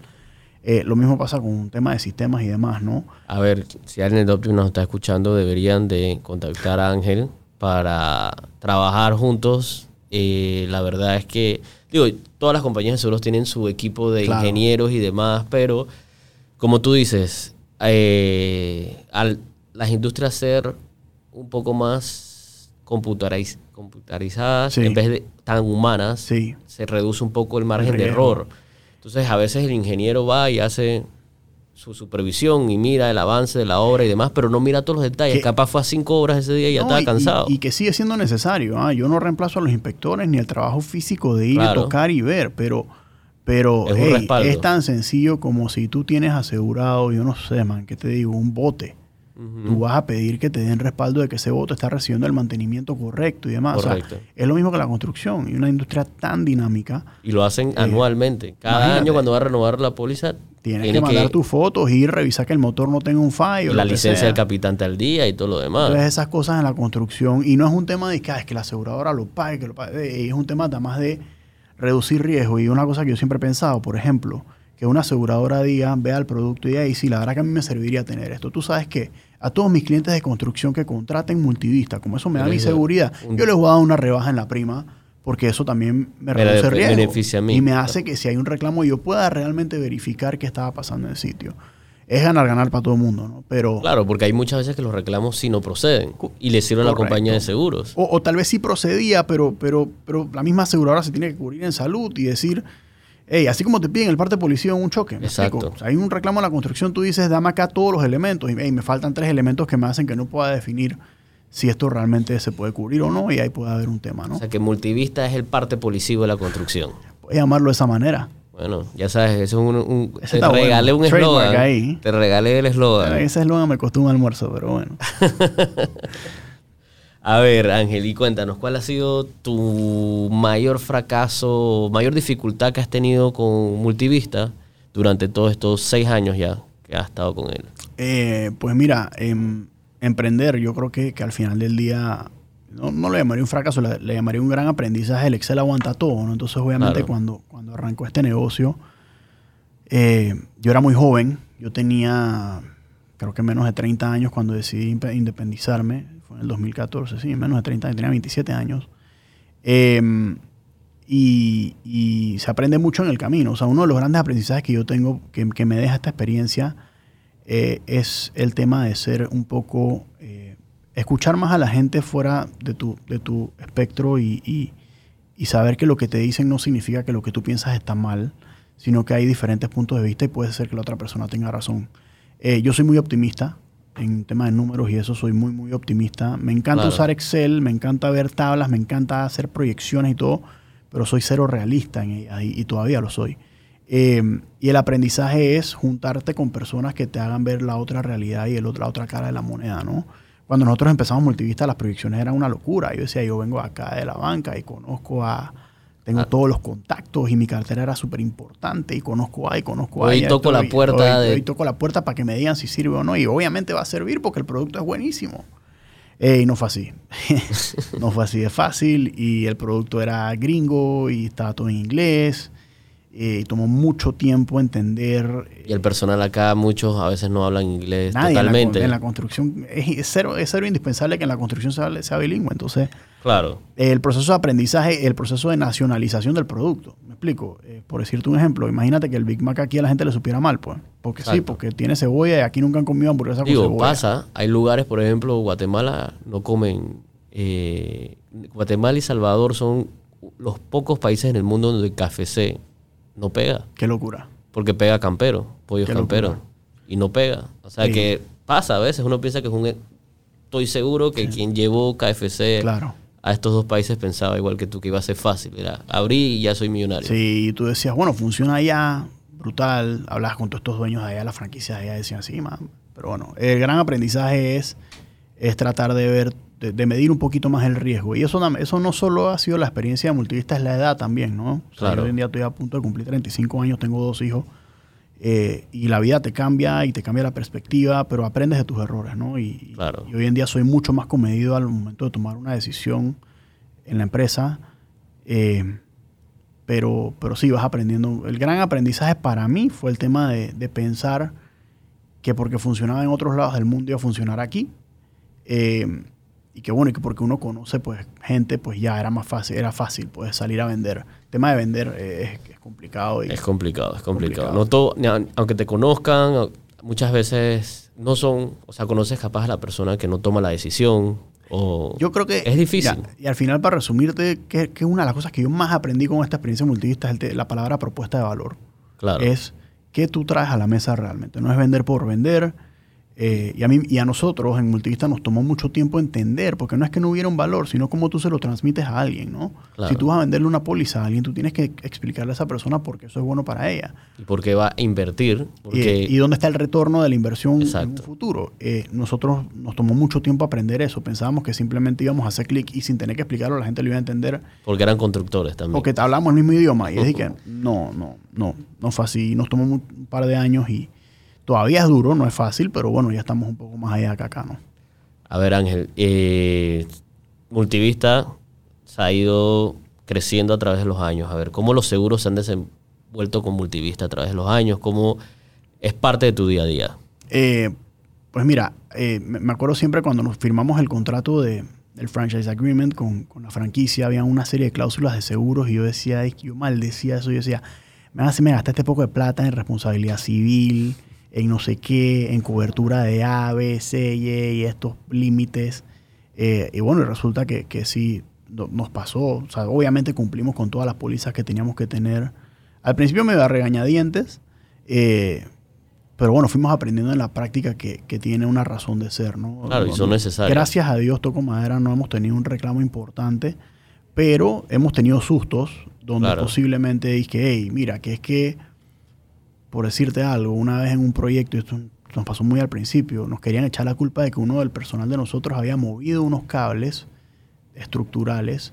[SPEAKER 3] Eh, lo mismo pasa con un tema de sistemas y demás, ¿no?
[SPEAKER 1] A ver, si alguien de Optim nos está escuchando, deberían de contactar a Ángel para trabajar juntos. Eh, la verdad es que, digo, todas las compañías de seguros tienen su equipo de
[SPEAKER 3] Claro.
[SPEAKER 1] ingenieros y demás, pero como tú dices, eh, al las industrias ser un poco más computariz- computarizadas,
[SPEAKER 3] Sí.
[SPEAKER 1] en vez de tan humanas,
[SPEAKER 3] Sí.
[SPEAKER 1] se reduce un poco el margen
[SPEAKER 3] El
[SPEAKER 1] de error. Entonces, a veces el ingeniero va y hace su supervisión y mira el avance de la obra y demás, pero no mira todos los detalles.
[SPEAKER 3] Que-
[SPEAKER 1] Capaz fue a cinco horas ese día y ya
[SPEAKER 3] No,
[SPEAKER 1] estaba
[SPEAKER 3] y-
[SPEAKER 1] cansado.
[SPEAKER 3] Y, y que sigue siendo necesario. ¿ah? Yo no reemplazo a los inspectores ni el trabajo físico de ir,
[SPEAKER 1] Claro.
[SPEAKER 3] tocar y ver, pero, pero
[SPEAKER 1] Es
[SPEAKER 3] hey, es tan sencillo como si tú tienes asegurado, yo no sé, man, ¿qué te digo? Un bote. Tú vas a pedir que te den respaldo de que ese bote está recibiendo el mantenimiento correcto y demás. O sea,
[SPEAKER 1] Correcto.
[SPEAKER 3] es lo mismo que la construcción. Y una industria tan dinámica,
[SPEAKER 1] Y lo hacen
[SPEAKER 3] Eh,
[SPEAKER 1] anualmente. Cada año cuando va a renovar la póliza,
[SPEAKER 3] tienes
[SPEAKER 1] tiene
[SPEAKER 3] que mandar tus fotos y revisar que el motor no tenga un fallo.
[SPEAKER 1] y la licencia del capitante al día y todo lo demás.
[SPEAKER 3] Entonces esas cosas en la construcción, y no es un tema de que, ah, es que la aseguradora lo pague, que lo pague, eh, es un tema además de reducir riesgo. Y una cosa que yo siempre he pensado, por ejemplo, que una aseguradora diga, vea el producto y diga, y sí, la verdad que a mí me serviría tener esto. Tú sabes que a todos mis clientes de construcción que contraten multivista, como eso me da mi seguridad,
[SPEAKER 1] un-
[SPEAKER 3] yo les voy a dar una rebaja en la prima, porque eso también me reduce riesgo.
[SPEAKER 1] beneficia a mí.
[SPEAKER 3] Y me hace que si hay un reclamo yo pueda realmente verificar qué estaba pasando en el sitio. Es ganar, ganar para todo el mundo, ¿no? Pero...
[SPEAKER 1] Claro, porque hay muchas veces que los reclamos sí no proceden y le sirven a la compañía de seguros.
[SPEAKER 3] O, o tal vez sí procedía, pero, pero, pero la misma aseguradora se tiene que cubrir en salud y decir, hey, así como te piden el parte de policía en un choque. ¿me
[SPEAKER 1] Exacto.
[SPEAKER 3] explico? O sea, hay un reclamo en la construcción, tú dices, dame acá todos los elementos y hey, me faltan tres elementos que me hacen que no pueda definir si esto realmente se puede cubrir o no y ahí puede haber un tema, ¿no?
[SPEAKER 1] O sea que multivista es el parte policivo de la construcción.
[SPEAKER 3] Puedes llamarlo de esa manera.
[SPEAKER 1] Bueno, ya sabes, eso es un... un- te
[SPEAKER 3] está bueno.
[SPEAKER 1] regalé un eslogan.
[SPEAKER 3] ahí.
[SPEAKER 1] Te regalé el eslogan.
[SPEAKER 3] Ese eslogan me costó un almuerzo, pero bueno.
[SPEAKER 1] A ver, Ángel, y cuéntanos, ¿cuál ha sido tu mayor fracaso, mayor dificultad que has tenido con Multivista durante todos estos seis años ya que has estado con él?
[SPEAKER 3] Eh, pues mira, em, emprender, yo creo que, que al final del día, no, no le llamaría un fracaso, le, le llamaría un gran aprendizaje. El Excel aguanta todo, ¿no? Entonces, obviamente,
[SPEAKER 1] Claro.
[SPEAKER 3] cuando, cuando arrancó este negocio, eh, yo era muy joven, yo tenía, creo que menos de 30 años cuando decidí independizarme, fue en el 2014, sí, menos de 30 años, tenía 27 años. Em, y, y se aprende mucho en el camino. O sea, uno de los grandes aprendizajes que yo tengo, que, que me deja esta experiencia, eh, es el tema de ser un poco, eh, escuchar más a la gente fuera de tu, de tu espectro y, y- y saber que lo que te dicen no significa que lo que tú piensas está mal, sino que hay diferentes puntos de vista y puede ser que la otra persona tenga razón. Eh, yo soy muy optimista en tema de números y eso soy muy, muy optimista. Me encanta
[SPEAKER 1] Claro.
[SPEAKER 3] usar Excel, me encanta ver tablas, me encanta hacer proyecciones y todo, pero soy cero realista en ellas y, y todavía lo soy. Eh, y el aprendizaje es juntarte con personas que te hagan ver la otra realidad y el otro- la otra cara de la moneda, ¿no? Cuando nosotros empezamos Multivista, las proyecciones eran una locura. Yo decía, yo vengo acá de la banca y conozco a... Tengo
[SPEAKER 1] Ah.
[SPEAKER 3] todos los contactos y mi cartera era súper importante y conozco a y conozco a
[SPEAKER 1] Hoy toco
[SPEAKER 3] esto,
[SPEAKER 1] la puerta
[SPEAKER 3] hoy-
[SPEAKER 1] de-
[SPEAKER 3] hoy toco la puerta para que me digan si sirve o no y obviamente va a servir porque el producto es buenísimo. Eh, y no fue así. no fue así de fácil y el producto era gringo y estaba todo en inglés. eh, y tomó mucho tiempo entender.
[SPEAKER 1] Y el personal acá, muchos a veces no hablan inglés
[SPEAKER 3] nadie en la
[SPEAKER 1] totalmente.
[SPEAKER 3] En la, construcción es, es cero, es cero indispensable que en la construcción sea, sea bilingüe. Entonces,
[SPEAKER 1] Claro.
[SPEAKER 3] el proceso de aprendizaje, el proceso de nacionalización del producto. ¿Me explico? Eh, por decirte un ejemplo, imagínate que el Big Mac aquí a la gente le supiera mal, pues. Porque sí, porque tiene cebolla y aquí nunca han comido hamburguesa con
[SPEAKER 1] Digo,
[SPEAKER 3] cebolla.
[SPEAKER 1] pasa, hay lugares, por ejemplo, Guatemala no comen. eh, Guatemala y Salvador son los pocos países en el mundo donde el KFC no pega.
[SPEAKER 3] Qué locura.
[SPEAKER 1] Porque pega campero, pollos
[SPEAKER 3] Qué
[SPEAKER 1] camperos.
[SPEAKER 3] locura.
[SPEAKER 1] Y no pega. O sea
[SPEAKER 3] Sí.
[SPEAKER 1] que pasa a veces, uno piensa que es un... Estoy seguro que quien llevó KFC
[SPEAKER 3] Claro.
[SPEAKER 1] A estos dos países pensaba igual que tú, que iba a ser fácil. Era abrí y ya soy millonario.
[SPEAKER 3] Sí, y tú decías, bueno, funciona allá, brutal. Hablabas con todos estos dueños de allá, las franquicias de allá, decían, sí, man. Pero bueno, el gran aprendizaje es, es tratar de ver, de, de medir un poquito más el riesgo. Y eso, eso no solo ha sido la experiencia de multivista, es la edad también, ¿no? O sea,
[SPEAKER 1] Claro.
[SPEAKER 3] yo hoy en día estoy a punto de cumplir 35 años, tengo dos hijos. Eh, y la vida te cambia y te cambia la perspectiva, pero aprendes de tus errores, ¿no? Y,
[SPEAKER 1] Claro.
[SPEAKER 3] y hoy en día soy mucho más comedido al momento de tomar una decisión en la empresa. eh, pero, pero sí vas aprendiendo. El gran aprendizaje para mí fue el tema de, de pensar que porque funcionaba en otros lados del mundo iba a funcionar aquí. Eh, y que bueno, y que porque uno conoce pues gente, pues ya era más fácil, era fácil pues salir a vender. El tema de vender eh, es, es complicado. Y,
[SPEAKER 1] Es complicado, es complicado.
[SPEAKER 3] Complicado.
[SPEAKER 1] No todo, aunque te conozcan, muchas veces no son, o sea, conoces capaz a la persona que no toma la decisión o
[SPEAKER 3] Yo creo que...
[SPEAKER 1] es difícil.
[SPEAKER 3] ya, y al final, para resumirte, que, que una de las cosas que yo más aprendí con esta experiencia multivista es la palabra propuesta de valor.
[SPEAKER 1] claro.
[SPEAKER 3] Es qué tú traes a la mesa realmente. No es vender por vender. Eh, y, a mí, y a nosotros en Multivista nos tomó mucho tiempo entender, porque no es que no hubiera un valor, sino cómo tú se lo transmites a alguien, ¿no?
[SPEAKER 1] Claro.
[SPEAKER 3] Si tú vas a venderle una póliza a alguien, tú tienes que explicarle a esa persona por qué eso es bueno para ella.
[SPEAKER 1] ¿Y por qué va a invertir?
[SPEAKER 3] Y,
[SPEAKER 1] Porque
[SPEAKER 3] y dónde está el retorno de la inversión en un
[SPEAKER 1] Exacto.
[SPEAKER 3] futuro. Eh, nosotros nos tomó mucho tiempo aprender eso. Pensábamos que simplemente íbamos a hacer clic y sin tener que explicarlo, la gente lo iba a entender
[SPEAKER 1] porque eran constructores también.
[SPEAKER 3] porque hablamos el mismo idioma. Y es que no, no, no, no fue así. Nos tomó un par de años y todavía es duro, no es fácil, pero bueno, ya estamos un poco más allá que acá, ¿no?
[SPEAKER 1] A ver, Ángel, eh, Multivista se ha ido creciendo a través de los años. A ver, ¿cómo los seguros se han desenvuelto con Multivista a través de los años? ¿Cómo es parte de tu día a día?
[SPEAKER 3] Eh, pues mira, eh, me acuerdo siempre cuando nos firmamos el contrato de, del franchise agreement con, con la franquicia, había una serie de cláusulas de seguros y yo decía, yo maldecía eso, yo decía, me hace me gasté este poco de plata en responsabilidad civil, en no sé qué, en cobertura de A, B, C, Y y estos límites. Eh, y bueno, resulta que, que sí no- nos pasó. O sea, obviamente cumplimos con todas las pólizas que teníamos que tener. Al principio me da regañadientes, eh, pero bueno, fuimos aprendiendo en la práctica que, que tiene una razón de ser, ¿no?
[SPEAKER 1] Claro, y son necesarias.
[SPEAKER 3] Gracias a Dios, toco madera, no hemos tenido un reclamo importante, pero hemos tenido sustos donde
[SPEAKER 1] Claro.
[SPEAKER 3] posiblemente que, hey, mira, que es que, por decirte algo, una vez en un proyecto, y esto nos pasó muy al principio, nos querían echar la culpa de que uno del personal de nosotros había movido unos cables estructurales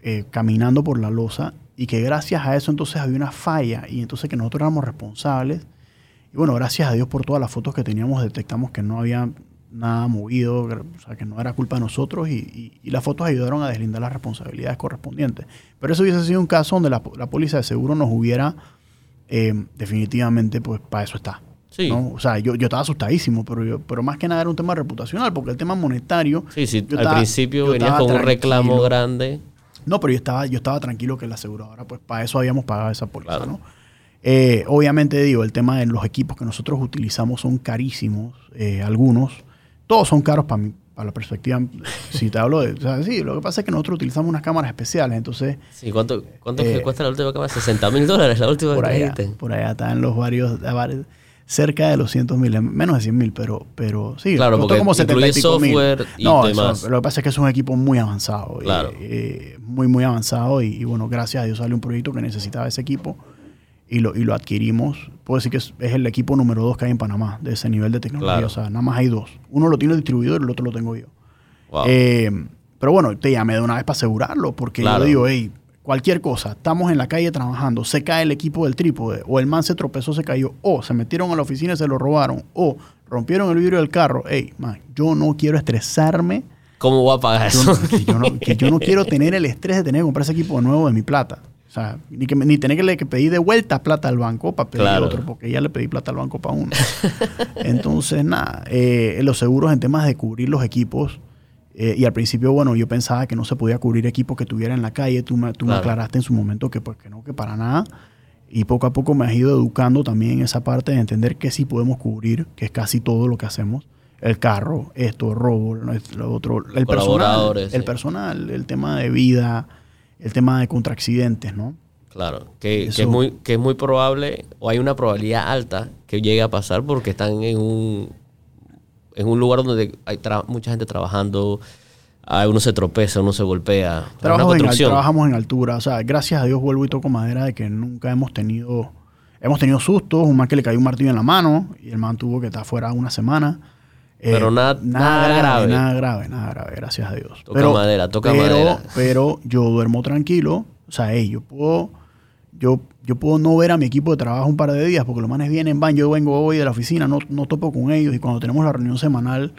[SPEAKER 3] eh, caminando por la losa y que gracias a eso entonces había una falla y entonces que nosotros éramos responsables. Y bueno, gracias a Dios por todas las fotos que teníamos detectamos que no había nada movido, o sea, que no era culpa de nosotros y, las fotos ayudaron a deslindar las responsabilidades correspondientes. Pero eso hubiese sido un caso donde la, la póliza de seguro nos hubiera eh, definitivamente, pues para eso está.
[SPEAKER 1] Sí.
[SPEAKER 3] ¿no? O sea, yo, yo estaba asustadísimo, pero, yo, pero más que nada era un tema reputacional, porque el tema monetario...
[SPEAKER 1] Sí, sí, al
[SPEAKER 3] estaba-
[SPEAKER 1] principio venías
[SPEAKER 3] estaba
[SPEAKER 1] con un reclamo grande.
[SPEAKER 3] No, pero yo estaba, yo estaba tranquilo que la aseguradora, pues para eso habíamos pagado esa póliza,
[SPEAKER 1] Claro.
[SPEAKER 3] ¿no? Eh, obviamente digo, el tema de los equipos que nosotros utilizamos son carísimos, eh, algunos. Todos son caros para mi, para la perspectiva. si te hablo de. O sea, sí, lo que pasa es que nosotros utilizamos unas cámaras especiales, entonces
[SPEAKER 1] Sí, ¿cuánto, cuánto
[SPEAKER 3] Eh,
[SPEAKER 1] que cuesta la última cámara? 60 mil dólares la última
[SPEAKER 3] por
[SPEAKER 1] que
[SPEAKER 3] allá,
[SPEAKER 1] dijiste.
[SPEAKER 3] por allá están los varios, cerca de los cientos mil, menos de 100 mil, pero, pero sí,
[SPEAKER 1] Claro,
[SPEAKER 3] costó
[SPEAKER 1] porque
[SPEAKER 3] como 70
[SPEAKER 1] incluye
[SPEAKER 3] y pico mil.
[SPEAKER 1] software y
[SPEAKER 3] no,
[SPEAKER 1] demás.
[SPEAKER 3] eso- lo que pasa es que es un equipo muy avanzado,
[SPEAKER 1] Claro.
[SPEAKER 3] eh, muy, muy avanzado y, y bueno, gracias a Dios salió un proyecto que necesitaba ese equipo y lo, y lo adquirimos. Puedo decir que es, es el equipo número dos que hay en Panamá de ese nivel de tecnología,
[SPEAKER 1] Claro.
[SPEAKER 3] o sea, nada más hay dos. Uno lo tiene el distribuidor y el otro lo tengo yo.
[SPEAKER 1] Wow.
[SPEAKER 3] Eh, pero bueno, te llamé de una vez para asegurarlo, porque
[SPEAKER 1] Claro.
[SPEAKER 3] yo digo, hey, cualquier cosa, estamos en la calle trabajando, se cae el equipo del trípode, o el man se tropezó, se cayó, o se metieron a la oficina y se lo robaron, o rompieron el vidrio del carro. Hey, man, yo no quiero estresarme,
[SPEAKER 1] ¿Cómo voy a pagar
[SPEAKER 3] yo
[SPEAKER 1] eso?
[SPEAKER 3] no, que, yo no, que yo no quiero tener el estrés de tener que comprar ese equipo nuevo de mi plata. O sea, ni, que, ni tener que, que pedir de vuelta plata al banco para pedir
[SPEAKER 1] Claro.
[SPEAKER 3] otro, porque ya le pedí plata al banco para uno. Entonces, nada, eh, los seguros en temas de cubrir los equipos, eh, y al principio, bueno, yo pensaba que no se podía cubrir equipos que tuviera en la calle, tú me, tú me aclaraste en su momento que pues que no, que para nada. Y poco a poco me has ido educando también en esa parte de entender que sí podemos cubrir, que es casi todo lo que hacemos. El carro, esto, robo, lo otro, el personal, el personal, el tema de vida, el tema de contra accidentes, ¿no?
[SPEAKER 1] Claro, que, es muy, que es muy probable, o hay una probabilidad alta que llegue a pasar porque están en un, en un lugar donde hay tra- mucha gente trabajando, uno se tropeza, uno se golpea.
[SPEAKER 3] Trabajo en trabajamos en altura. O sea, gracias a Dios vuelvo y toco madera de que nunca hemos tenido. Hemos tenido sustos. Un man que le cayó un martillo en la mano y el man tuvo que estar fuera una semana. Eh,
[SPEAKER 1] Pero nada- nada grave.
[SPEAKER 3] Nada grave, nada grave, gracias a Dios.
[SPEAKER 1] Toca madera, toca
[SPEAKER 3] pero,
[SPEAKER 1] madera.
[SPEAKER 3] Pero yo duermo tranquilo. O sea, hey, yo puedo. Yo, yo puedo no ver a mi equipo de trabajo un par de días porque los manes vienen, van, yo vengo hoy de la oficina, no, no topo con ellos y cuando tenemos la reunión semanal,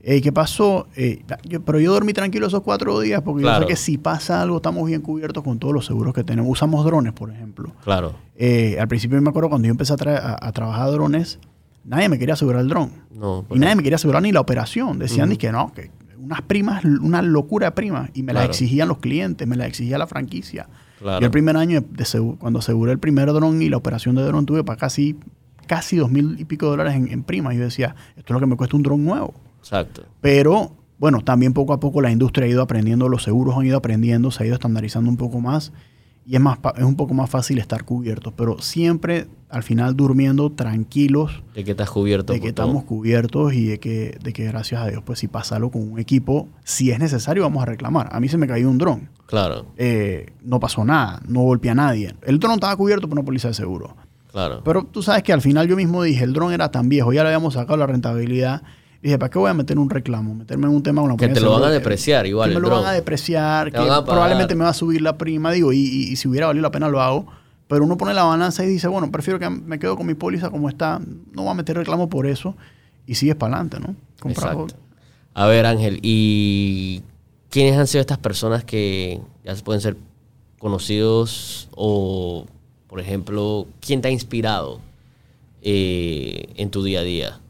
[SPEAKER 3] Eh, ¿Qué pasó? Eh, yo- pero yo dormí tranquilo esos cuatro días porque yo
[SPEAKER 1] Claro.
[SPEAKER 3] sé que si pasa algo estamos bien cubiertos con todos los seguros que tenemos. Usamos drones, por ejemplo.
[SPEAKER 1] Claro.
[SPEAKER 3] Eh, al principio me acuerdo cuando yo empecé a, tra- a- a trabajar drones, nadie me quería asegurar el dron.
[SPEAKER 1] No,
[SPEAKER 3] Y nadie me quería asegurar ni la operación. Decían ni que no, que unas primas, una locura de primas. Y me las
[SPEAKER 1] Claro.
[SPEAKER 3] exigían los clientes, me las exigía la franquicia.
[SPEAKER 1] Claro.
[SPEAKER 3] Yo el primer año, de cuando aseguré el primer dron y la operación de dron, tuve para casi, casi dos mil y pico de dólares en, en primas. Yo decía, esto es lo que me cuesta un dron nuevo.
[SPEAKER 1] Exacto.
[SPEAKER 3] Pero, bueno, también poco a poco la industria ha ido aprendiendo, los seguros han ido aprendiendo, se ha ido estandarizando un poco más y es, más, es un poco más fácil estar cubiertos. Pero siempre, al final, durmiendo tranquilos
[SPEAKER 1] De que estás cubierto.
[SPEAKER 3] de que
[SPEAKER 1] todo.
[SPEAKER 3] estamos cubiertos y de que, de que gracias a Dios, pues si pasa algo con un equipo, si es necesario, vamos a reclamar. A mí se me cayó un dron.
[SPEAKER 1] Claro,
[SPEAKER 3] Eh, no pasó nada, no golpeé a nadie. El dron estaba cubierto por una póliza de seguro.
[SPEAKER 1] claro.
[SPEAKER 3] Pero tú sabes que al final yo mismo dije, el dron era tan viejo, ya le habíamos sacado la rentabilidad. Dije, ¿para qué voy a meter un reclamo? Meterme en un tema con la
[SPEAKER 1] Que te lo van a depreciar igual
[SPEAKER 3] Que me lo van a depreciar, que probablemente me va a subir la prima, digo, y, y- y si hubiera valido la pena lo hago. Pero uno pone la balanza y dice, bueno, prefiero que me quedo con mi póliza como está, no voy a meter reclamo por eso y sigues para adelante, ¿no? Comprar
[SPEAKER 1] Exacto. A ver, Ángel, ¿y quiénes han sido estas personas que ya pueden ser conocidos o, por ejemplo, quién te ha inspirado eh, en tu día a día?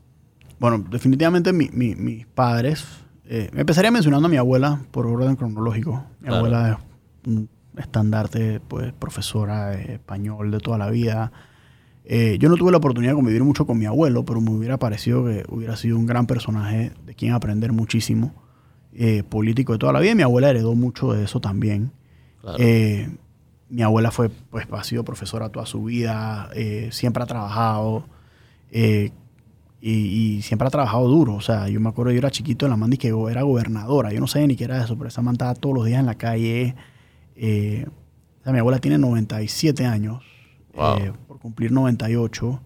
[SPEAKER 3] Bueno, definitivamente mi- mi- mis padres. eh, empezaría mencionando a mi abuela por orden cronológico. Mi
[SPEAKER 1] Claro.
[SPEAKER 3] abuela es un estandarte, pues, profesora de español de toda la vida. Eh, yo no tuve la oportunidad de convivir mucho con mi abuelo, pero me hubiera parecido que hubiera sido un gran personaje de quien aprender muchísimo. eh, político de toda la vida. Mi abuela heredó mucho de eso también.
[SPEAKER 1] Claro.
[SPEAKER 3] Eh, mi abuela fue, pues, ha sido profesora toda su vida, eh, siempre ha trabajado eh, y, y siempre ha trabajado duro. O sea, yo me acuerdo, yo era chiquito en la mandi que era gobernadora. Yo no sabía ni qué era eso, pero esa man estaba todos los días en la calle. Eh, o sea, mi abuela tiene 97 años,
[SPEAKER 1] Wow.
[SPEAKER 3] eh, por cumplir 98.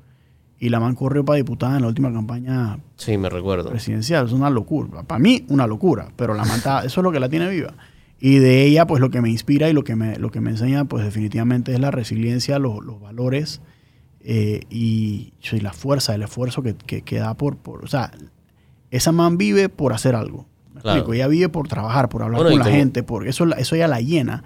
[SPEAKER 3] Y la man corrió para diputada en la última campaña
[SPEAKER 1] Sí, me recuerdo.
[SPEAKER 3] presidencial. Es una locura. Para mí, una locura. Pero la manta, eso es lo que la tiene viva. Y de ella, pues lo que me inspira y lo que me, lo que me enseña, pues definitivamente es la resiliencia, los, los valores eh, y, y la fuerza, el esfuerzo que, que, que da por, por. O sea, esa man vive por hacer algo. ¿Me
[SPEAKER 1] Claro.
[SPEAKER 3] explico? Ella vive por trabajar, por hablar
[SPEAKER 1] Bueno, y
[SPEAKER 3] con la
[SPEAKER 1] como-
[SPEAKER 3] gente, por eso, eso ella la llena.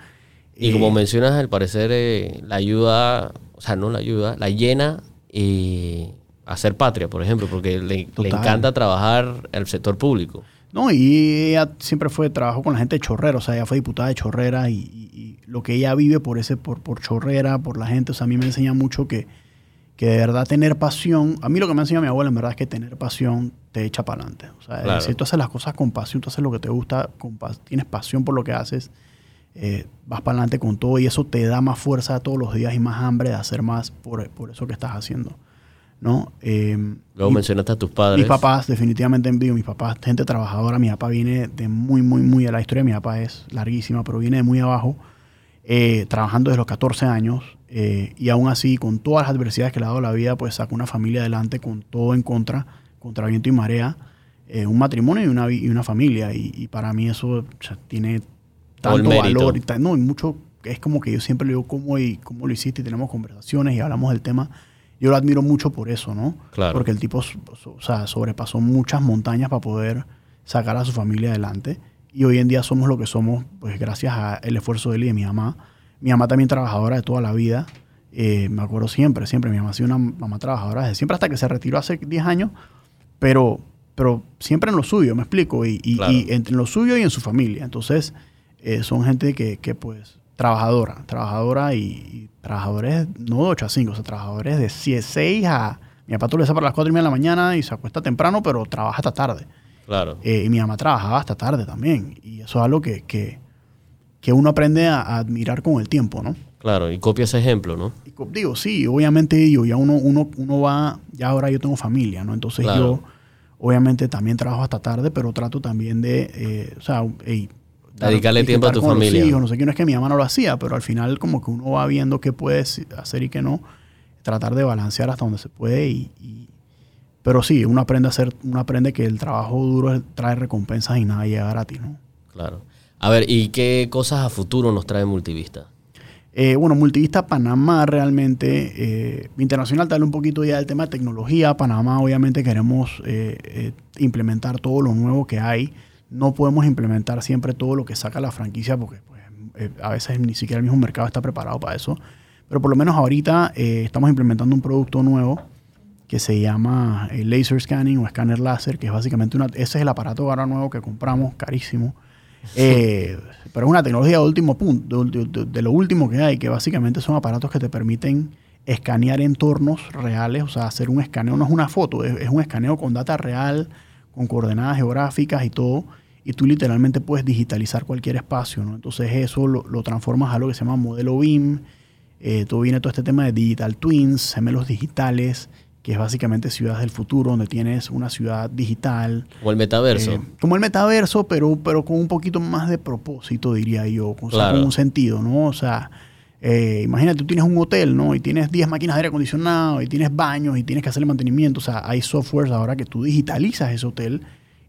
[SPEAKER 1] Y
[SPEAKER 3] Eh,
[SPEAKER 1] como mencionas, al parecer eh, la ayuda, o sea, no la ayuda, la llena eh, a ser patria, por ejemplo, porque le, encanta trabajar el sector público.
[SPEAKER 3] No, y ella siempre fue, trabajó con la gente de Chorrera, o sea, ella fue diputada de Chorrera y, y- y lo que ella vive por ese, por, por Chorrera, por la gente, o sea, a mí me enseña mucho que, que de verdad tener pasión, a mí lo que me enseña mi abuela en verdad es que tener pasión te echa para adelante. O sea,
[SPEAKER 1] Claro.
[SPEAKER 3] si tú haces las cosas con pasión, tú haces lo que te gusta, con pas- tienes pasión por lo que haces, eh, vas para adelante con todo y eso te da más fuerza todos los días y más hambre de hacer más por, por eso que estás haciendo. ¿no? Eh,
[SPEAKER 1] Luego
[SPEAKER 3] y-
[SPEAKER 1] mencionaste a tus padres.
[SPEAKER 3] mis papás, definitivamente digo, mis papás, gente trabajadora. Mi papá viene de muy, muy, muy. La historia de mi papá es larguísima, pero viene de muy abajo, eh, trabajando desde los 14 años. eh, y aún así, con todas las adversidades que le ha dado la vida, pues sacó una familia adelante con todo en contra, contra viento y marea. eh, un matrimonio y una, y una familia. Y, y para mí eso o sea, tiene tanto valor. Y no, y mucho. Es como que yo siempre le digo cómo, y, cómo lo hiciste y tenemos conversaciones y hablamos del tema. Yo lo admiro mucho por eso, ¿no?
[SPEAKER 1] Claro.
[SPEAKER 3] Porque el tipo o sea, sobrepasó muchas montañas para poder sacar a su familia adelante. Y hoy en día somos lo que somos, pues gracias al esfuerzo de él y de mi mamá. Mi mamá también trabajadora de toda la vida. Eh, me acuerdo siempre, siempre. Mi mamá ha sido una mamá trabajadora desde siempre hasta que se retiró hace 10 años. Pero, pero siempre en lo suyo, me explico. Y, y,
[SPEAKER 1] Claro.
[SPEAKER 3] y entre lo suyo y en su familia. Entonces, eh, son gente que, que, pues, trabajadora. Trabajadora y, y trabajadores no de 8 a 5, o sea, trabajadores de 6 a... Mi papá tú le para las 4 y media de la mañana y se acuesta temprano, pero trabaja hasta tarde.
[SPEAKER 1] Claro.
[SPEAKER 3] Eh, y mi mamá trabajaba hasta tarde también. Y eso es algo que, que, que uno aprende a, a admirar con el tiempo, ¿no?
[SPEAKER 1] Claro. Y copia ese ejemplo, ¿no?
[SPEAKER 3] Y digo, sí, obviamente digo, ya uno, uno, uno va, ya ahora yo tengo familia, ¿no? Entonces
[SPEAKER 1] Claro.
[SPEAKER 3] yo obviamente también trabajo hasta tarde, pero trato también de, eh, o sea, ey, dar-
[SPEAKER 1] Dedicarle tiempo a tu familia.
[SPEAKER 3] hijos, no sé qué, no es que mi mamá no lo hacía, pero al final como que uno va viendo qué puedes hacer y qué no, tratar de balancear hasta donde se puede y, y- pero sí, uno aprende a hacer, uno aprende que el trabajo duro trae recompensas y nada llega gratis, ¿no?
[SPEAKER 1] Claro. A ver, ¿y qué cosas a futuro nos trae Multivista?
[SPEAKER 3] Eh, bueno, Multivista Panamá realmente, eh, internacional, tal un poquito ya del tema de tecnología. Panamá obviamente queremos eh, implementar todo lo nuevo que hay. No podemos implementar siempre todo lo que saca la franquicia porque pues, a veces ni siquiera el mismo mercado está preparado para eso. Pero por lo menos ahorita estamos implementando un producto nuevo que se llama laser scanning o escáner láser, que es básicamente una, ese es el aparato ahora nuevo que compramos, carísimo. Eh, pero es una tecnología de último punto, de, lo último que hay, que básicamente son aparatos que te permiten escanear entornos reales, o sea, hacer un escaneo. No es una foto, es, un escaneo con data real, con coordenadas geográficas y todo, y tú literalmente puedes digitalizar cualquier espacio, ¿no? Entonces eso lo, transformas a algo que se llama modelo BIM, eh, todo viene todo este tema de digital twins, gemelos digitales, que es básicamente ciudades del futuro, donde tienes una ciudad digital.
[SPEAKER 1] Como el metaverso. Eh,
[SPEAKER 3] como el metaverso, pero, pero con un poquito más de propósito, diría yo, con, un sentido, ¿no? O sea, eh, imagínate, tú tienes un hotel, ¿no? Y tienes 10 máquinas de aire acondicionado, y tienes baños, y tienes que hacerle mantenimiento. O sea, hay softwares ahora que tú digitalizas ese hotel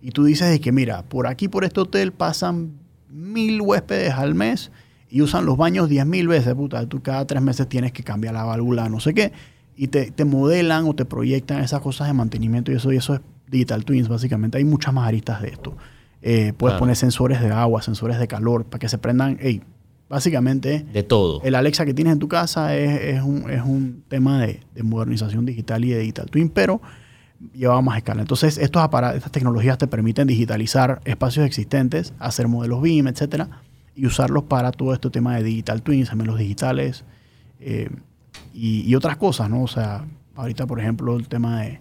[SPEAKER 3] y tú dices de que, mira, por aquí, por este hotel pasan mil huéspedes al mes y usan los baños 10 mil veces, puta. Tú cada tres meses tienes que cambiar la válvula, no sé qué y te, modelan o te proyectan esas cosas de mantenimiento y eso, y eso es Digital Twins, básicamente. Hay muchas más aristas de esto. Eh, puedes poner sensores de agua, sensores de calor, para que se prendan, hey, básicamente...
[SPEAKER 1] De todo.
[SPEAKER 3] El Alexa que tienes en tu casa es, un, tema de, modernización digital y de Digital Twin, pero lleva más escala. Entonces, estos aparatos, estas tecnologías te permiten digitalizar espacios existentes, hacer modelos BIM, etcétera, y usarlos para todo este tema de Digital Twins, gemelos digitales, eh, y, otras cosas, ¿no? O sea, ahorita, por ejemplo, el tema de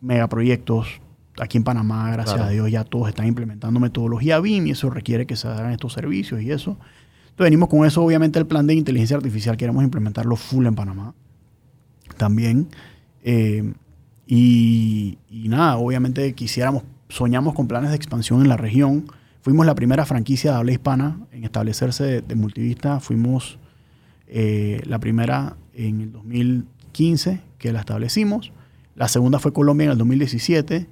[SPEAKER 3] megaproyectos, aquí en Panamá, gracias a Dios, ya todos están implementando metodología BIM y eso requiere que se hagan estos servicios y eso. Entonces venimos con eso, obviamente el plan de inteligencia artificial queremos implementarlo full en Panamá también. Eh, y, nada, obviamente quisiéramos, soñamos con planes de expansión en la región. Fuimos la primera franquicia de habla hispana en establecerse de, de multivista. Fuimos eh, la primera en el 2015, que la establecimos. La segunda fue Colombia en el 2017.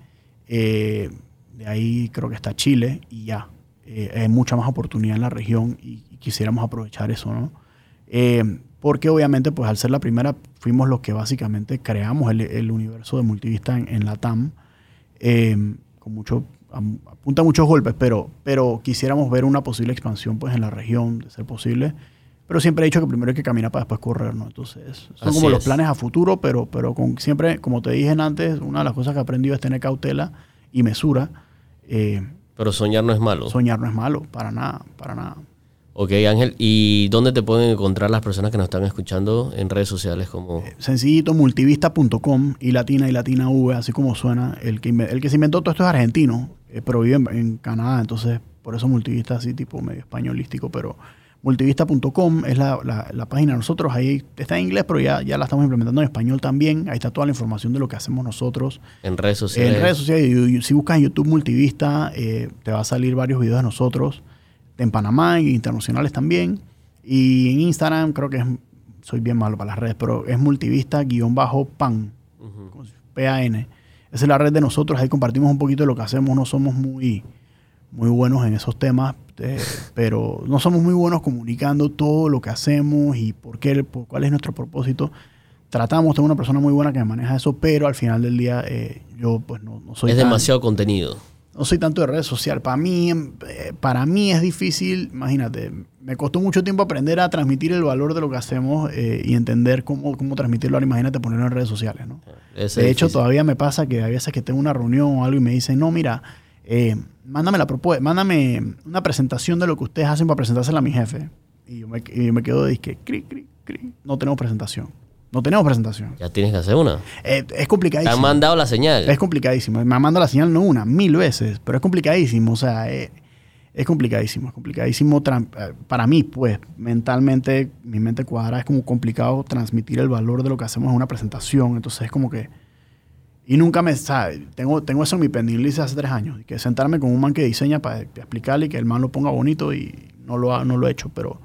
[SPEAKER 3] Eh, de ahí creo que está Chile y ya. Eh, hay mucha más oportunidad en la región y, quisiéramos aprovechar eso, ¿no? porque obviamente, pues al ser la primera, fuimos los que básicamente creamos el, universo de multivista en, la TAM. con mucho, apunta muchos golpes, pero, pero quisiéramos ver una posible expansión pues en la región, de ser posible. Pero siempre he dicho que primero hay que caminar para después correr, ¿no? Entonces, son como los planes a futuro, pero, pero con siempre, como te dije antes, una de las cosas que he aprendido es tener cautela y mesura.
[SPEAKER 1] Eh, pero soñar no es malo.
[SPEAKER 3] Soñar no es malo, para nada, para nada.
[SPEAKER 1] Ok, Ángel, ¿y dónde te pueden encontrar las personas que nos están escuchando en redes sociales como...?
[SPEAKER 3] Eh, sencillito, multivista.com y latina y latina V, así como suena. El que, el que se inventó todo esto es argentino, eh, pero vive en, en, Canadá, entonces por eso multivista así tipo medio españolístico, pero multivista.com es la, la, página de nosotros. Ahí está en inglés, pero ya, ya la estamos implementando en español también. Ahí está toda la información de lo que hacemos nosotros.
[SPEAKER 1] En redes sociales.
[SPEAKER 3] En redes sociales. Si buscas en YouTube Multivista, eh, te va a salir varios videos de nosotros. En Panamá y internacionales también. Y en Instagram creo que es, soy bien malo para las redes, pero es multivista-pan. P-A-N. Esa es la red de nosotros. Ahí compartimos un poquito de lo que hacemos. No somos muy muy buenos en esos temas, eh, pero no somos muy buenos comunicando todo lo que hacemos y por qué, cuál es nuestro propósito. Tratamos, tengo una persona muy buena que maneja eso, pero al final del día eh, yo pues no, soy...
[SPEAKER 1] Es demasiado contenido.
[SPEAKER 3] No soy tanto de redes sociales. Para mí, eh, para mí es difícil, imagínate, me costó mucho tiempo aprender a transmitir el valor de lo que hacemos y entender cómo, cómo transmitirlo. Ahora imagínate ponerlo en redes sociales. ¿no? de hecho, todavía me pasa que a veces que tengo una reunión o algo y me dicen, no, mira, eh, mándame la propuesta, mándame una presentación de lo que ustedes hacen para presentársela a mi jefe. Y yo me, quedo de que, no tenemos presentación. No tenemos presentación.
[SPEAKER 1] Ya tienes que hacer una.
[SPEAKER 3] Eh, es complicadísimo.
[SPEAKER 1] Te han mandado la señal.
[SPEAKER 3] Es complicadísimo. Me han mandado la señal no una, mil veces, pero es complicadísimo. O sea, eh, es complicadísimo. Es complicadísimo para mí, pues, mentalmente, mi mente cuadrada es como complicado transmitir el valor de lo que hacemos en una presentación. Entonces es como que y nunca me, sabe, tengo, tengo eso en mi list hace tres años, que sentarme con un man que diseña para explicarle y que el man lo ponga bonito y no lo, no lo he hecho, pero...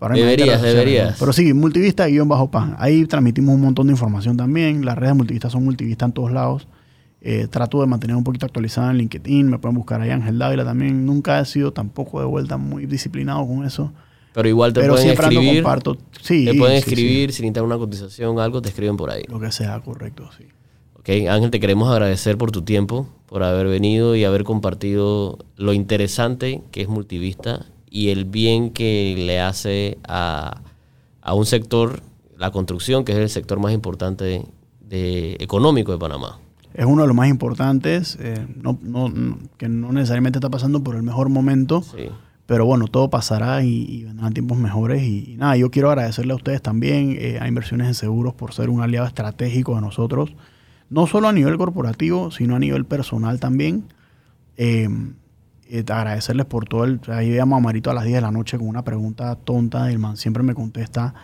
[SPEAKER 1] deberías, deberías.
[SPEAKER 3] Pero sí, multivista guion bajo pan. Ahí transmitimos un montón de información también. Las redes multivistas son multivistas en todos lados. Eh, trato de mantener un poquito actualizada en LinkedIn. Me pueden buscar ahí Ángel Dávila también. Nunca he sido tampoco de vuelta muy disciplinado con eso.
[SPEAKER 1] Pero igual te
[SPEAKER 3] Pero
[SPEAKER 1] pueden
[SPEAKER 3] siempre ando
[SPEAKER 1] escribir.
[SPEAKER 3] comparto. Sí,
[SPEAKER 1] te pueden
[SPEAKER 3] sí,
[SPEAKER 1] escribir, si necesitan una cotización algo, te escriben por ahí.
[SPEAKER 3] sí. Lo que sea, correcto, sí.
[SPEAKER 1] Ok, Ángel, te queremos agradecer por tu tiempo, por haber venido y haber compartido lo interesante que es Multivista y el bien que le hace a, a un sector, la construcción, que es el sector más importante de, económico de Panamá.
[SPEAKER 3] Es uno de los más importantes, eh, no, no- no- que no necesariamente está pasando por el mejor momento,
[SPEAKER 1] Sí.
[SPEAKER 3] pero bueno, todo pasará y, y vendrán tiempos mejores. Y, y nada, yo quiero agradecerle a ustedes también, eh, a Inversiones en Seguros, por ser un aliado estratégico de nosotros, no solo a nivel corporativo, sino a nivel personal también. Eh, eh, agradecerles por todo el... yo llamo a Marito a las 10 de la noche con una pregunta tonta, el man siempre me contesta.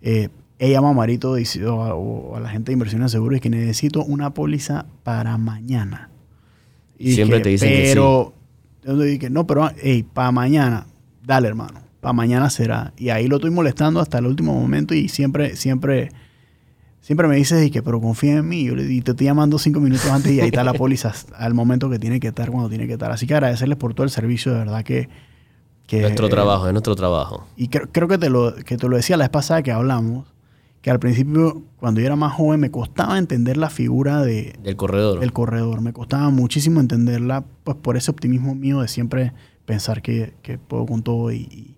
[SPEAKER 3] eh, ella llama a Marito o a, o a la gente de Inversiones Seguros y que necesito una póliza para mañana.
[SPEAKER 1] Siempre te dicen que sí.
[SPEAKER 3] pero, yo dije, no, pero, hey, para mañana, dale, hermano, para mañana será. Y ahí lo estoy molestando hasta el último momento y siempre, siempre, siempre me dices, y que, pero confía en mí. Yo le y te estoy llamando cinco minutos antes y ahí está la póliza al momento que tiene que estar, cuando tiene que estar. Así que agradecerles por todo el servicio, de verdad que... que
[SPEAKER 1] nuestro trabajo, es nuestro trabajo.
[SPEAKER 3] y creo, creo que, te lo, que te lo decía la vez pasada que hablamos, que al principio, cuando yo era más joven, me costaba entender la figura de,
[SPEAKER 1] Del corredor.
[SPEAKER 3] del corredor. Me costaba muchísimo entenderla, pues por ese optimismo mío de siempre pensar que, que puedo con todo y, y,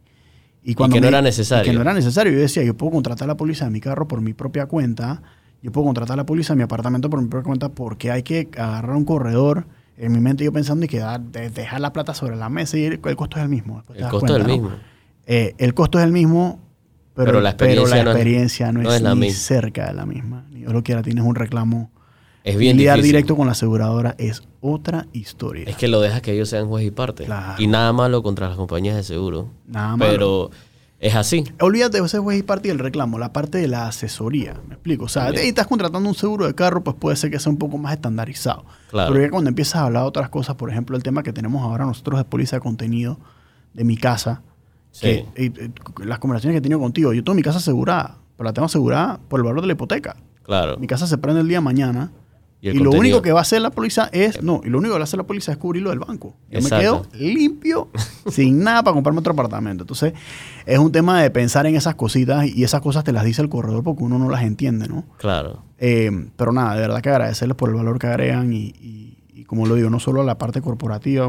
[SPEAKER 1] que no era necesario.
[SPEAKER 3] y que no era necesario. Yo decía, yo puedo contratar la póliza de mi carro por mi propia cuenta, yo puedo contratar la póliza de mi apartamento por mi propia cuenta, porque hay que agarrar un corredor. En mi mente yo pensando y que dar- de- dejar la plata sobre la mesa y el, el costo es el mismo.
[SPEAKER 1] El costo es el mismo.
[SPEAKER 3] Eh, el costo es el mismo, pero,
[SPEAKER 1] Pero la experiencia
[SPEAKER 3] pero la
[SPEAKER 1] no es-
[SPEAKER 3] no es,
[SPEAKER 1] no es la
[SPEAKER 3] ni cerca de la misma. Ni Dios lo quiera, tienes un reclamo.
[SPEAKER 1] Es bien
[SPEAKER 3] lidiar
[SPEAKER 1] difícil.
[SPEAKER 3] directo con la aseguradora es otra historia.
[SPEAKER 1] Es que lo dejas que ellos sean juez y parte.
[SPEAKER 3] Claro.
[SPEAKER 1] Y nada malo contra las compañías de seguro.
[SPEAKER 3] Nada malo.
[SPEAKER 1] Pero es así.
[SPEAKER 3] Olvídate de ese juez y parte y el reclamo, la parte de la asesoría, me explico. O sea, ahí estás contratando un seguro de carro, pues puede ser que sea un poco más estandarizado.
[SPEAKER 1] Claro.
[SPEAKER 3] Pero ya cuando empiezas a hablar de otras cosas, por ejemplo, el tema que tenemos ahora nosotros de póliza de contenido de mi casa,
[SPEAKER 1] Sí.
[SPEAKER 3] que, eh, eh, las conversaciones que he tenido contigo, yo tengo mi casa asegurada, pero la tengo asegurada por el valor de la hipoteca.
[SPEAKER 1] Claro.
[SPEAKER 3] Mi casa se prende el día de mañana.
[SPEAKER 1] Y
[SPEAKER 3] lo único que va a hacer la póliza es, no, y lo único que va a hacer la póliza es cubrirlo del banco. Yo
[SPEAKER 1] Exacto.
[SPEAKER 3] me quedo limpio, sin nada para comprarme otro apartamento. Entonces, es un tema de pensar en esas cositas y esas cosas te las dice el corredor porque uno no las entiende, ¿no?
[SPEAKER 1] Claro.
[SPEAKER 3] Eh, pero nada, de verdad que agradecerles por el valor que agregan y, y- y como lo digo, no solo a la parte corporativa,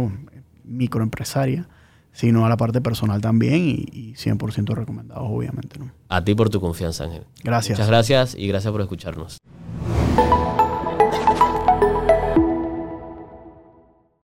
[SPEAKER 3] microempresaria, sino a la parte personal también y, y 100% recomendados, obviamente, ¿no?
[SPEAKER 1] A ti por tu confianza, Ángel.
[SPEAKER 3] Gracias.
[SPEAKER 1] Muchas gracias y gracias por escucharnos.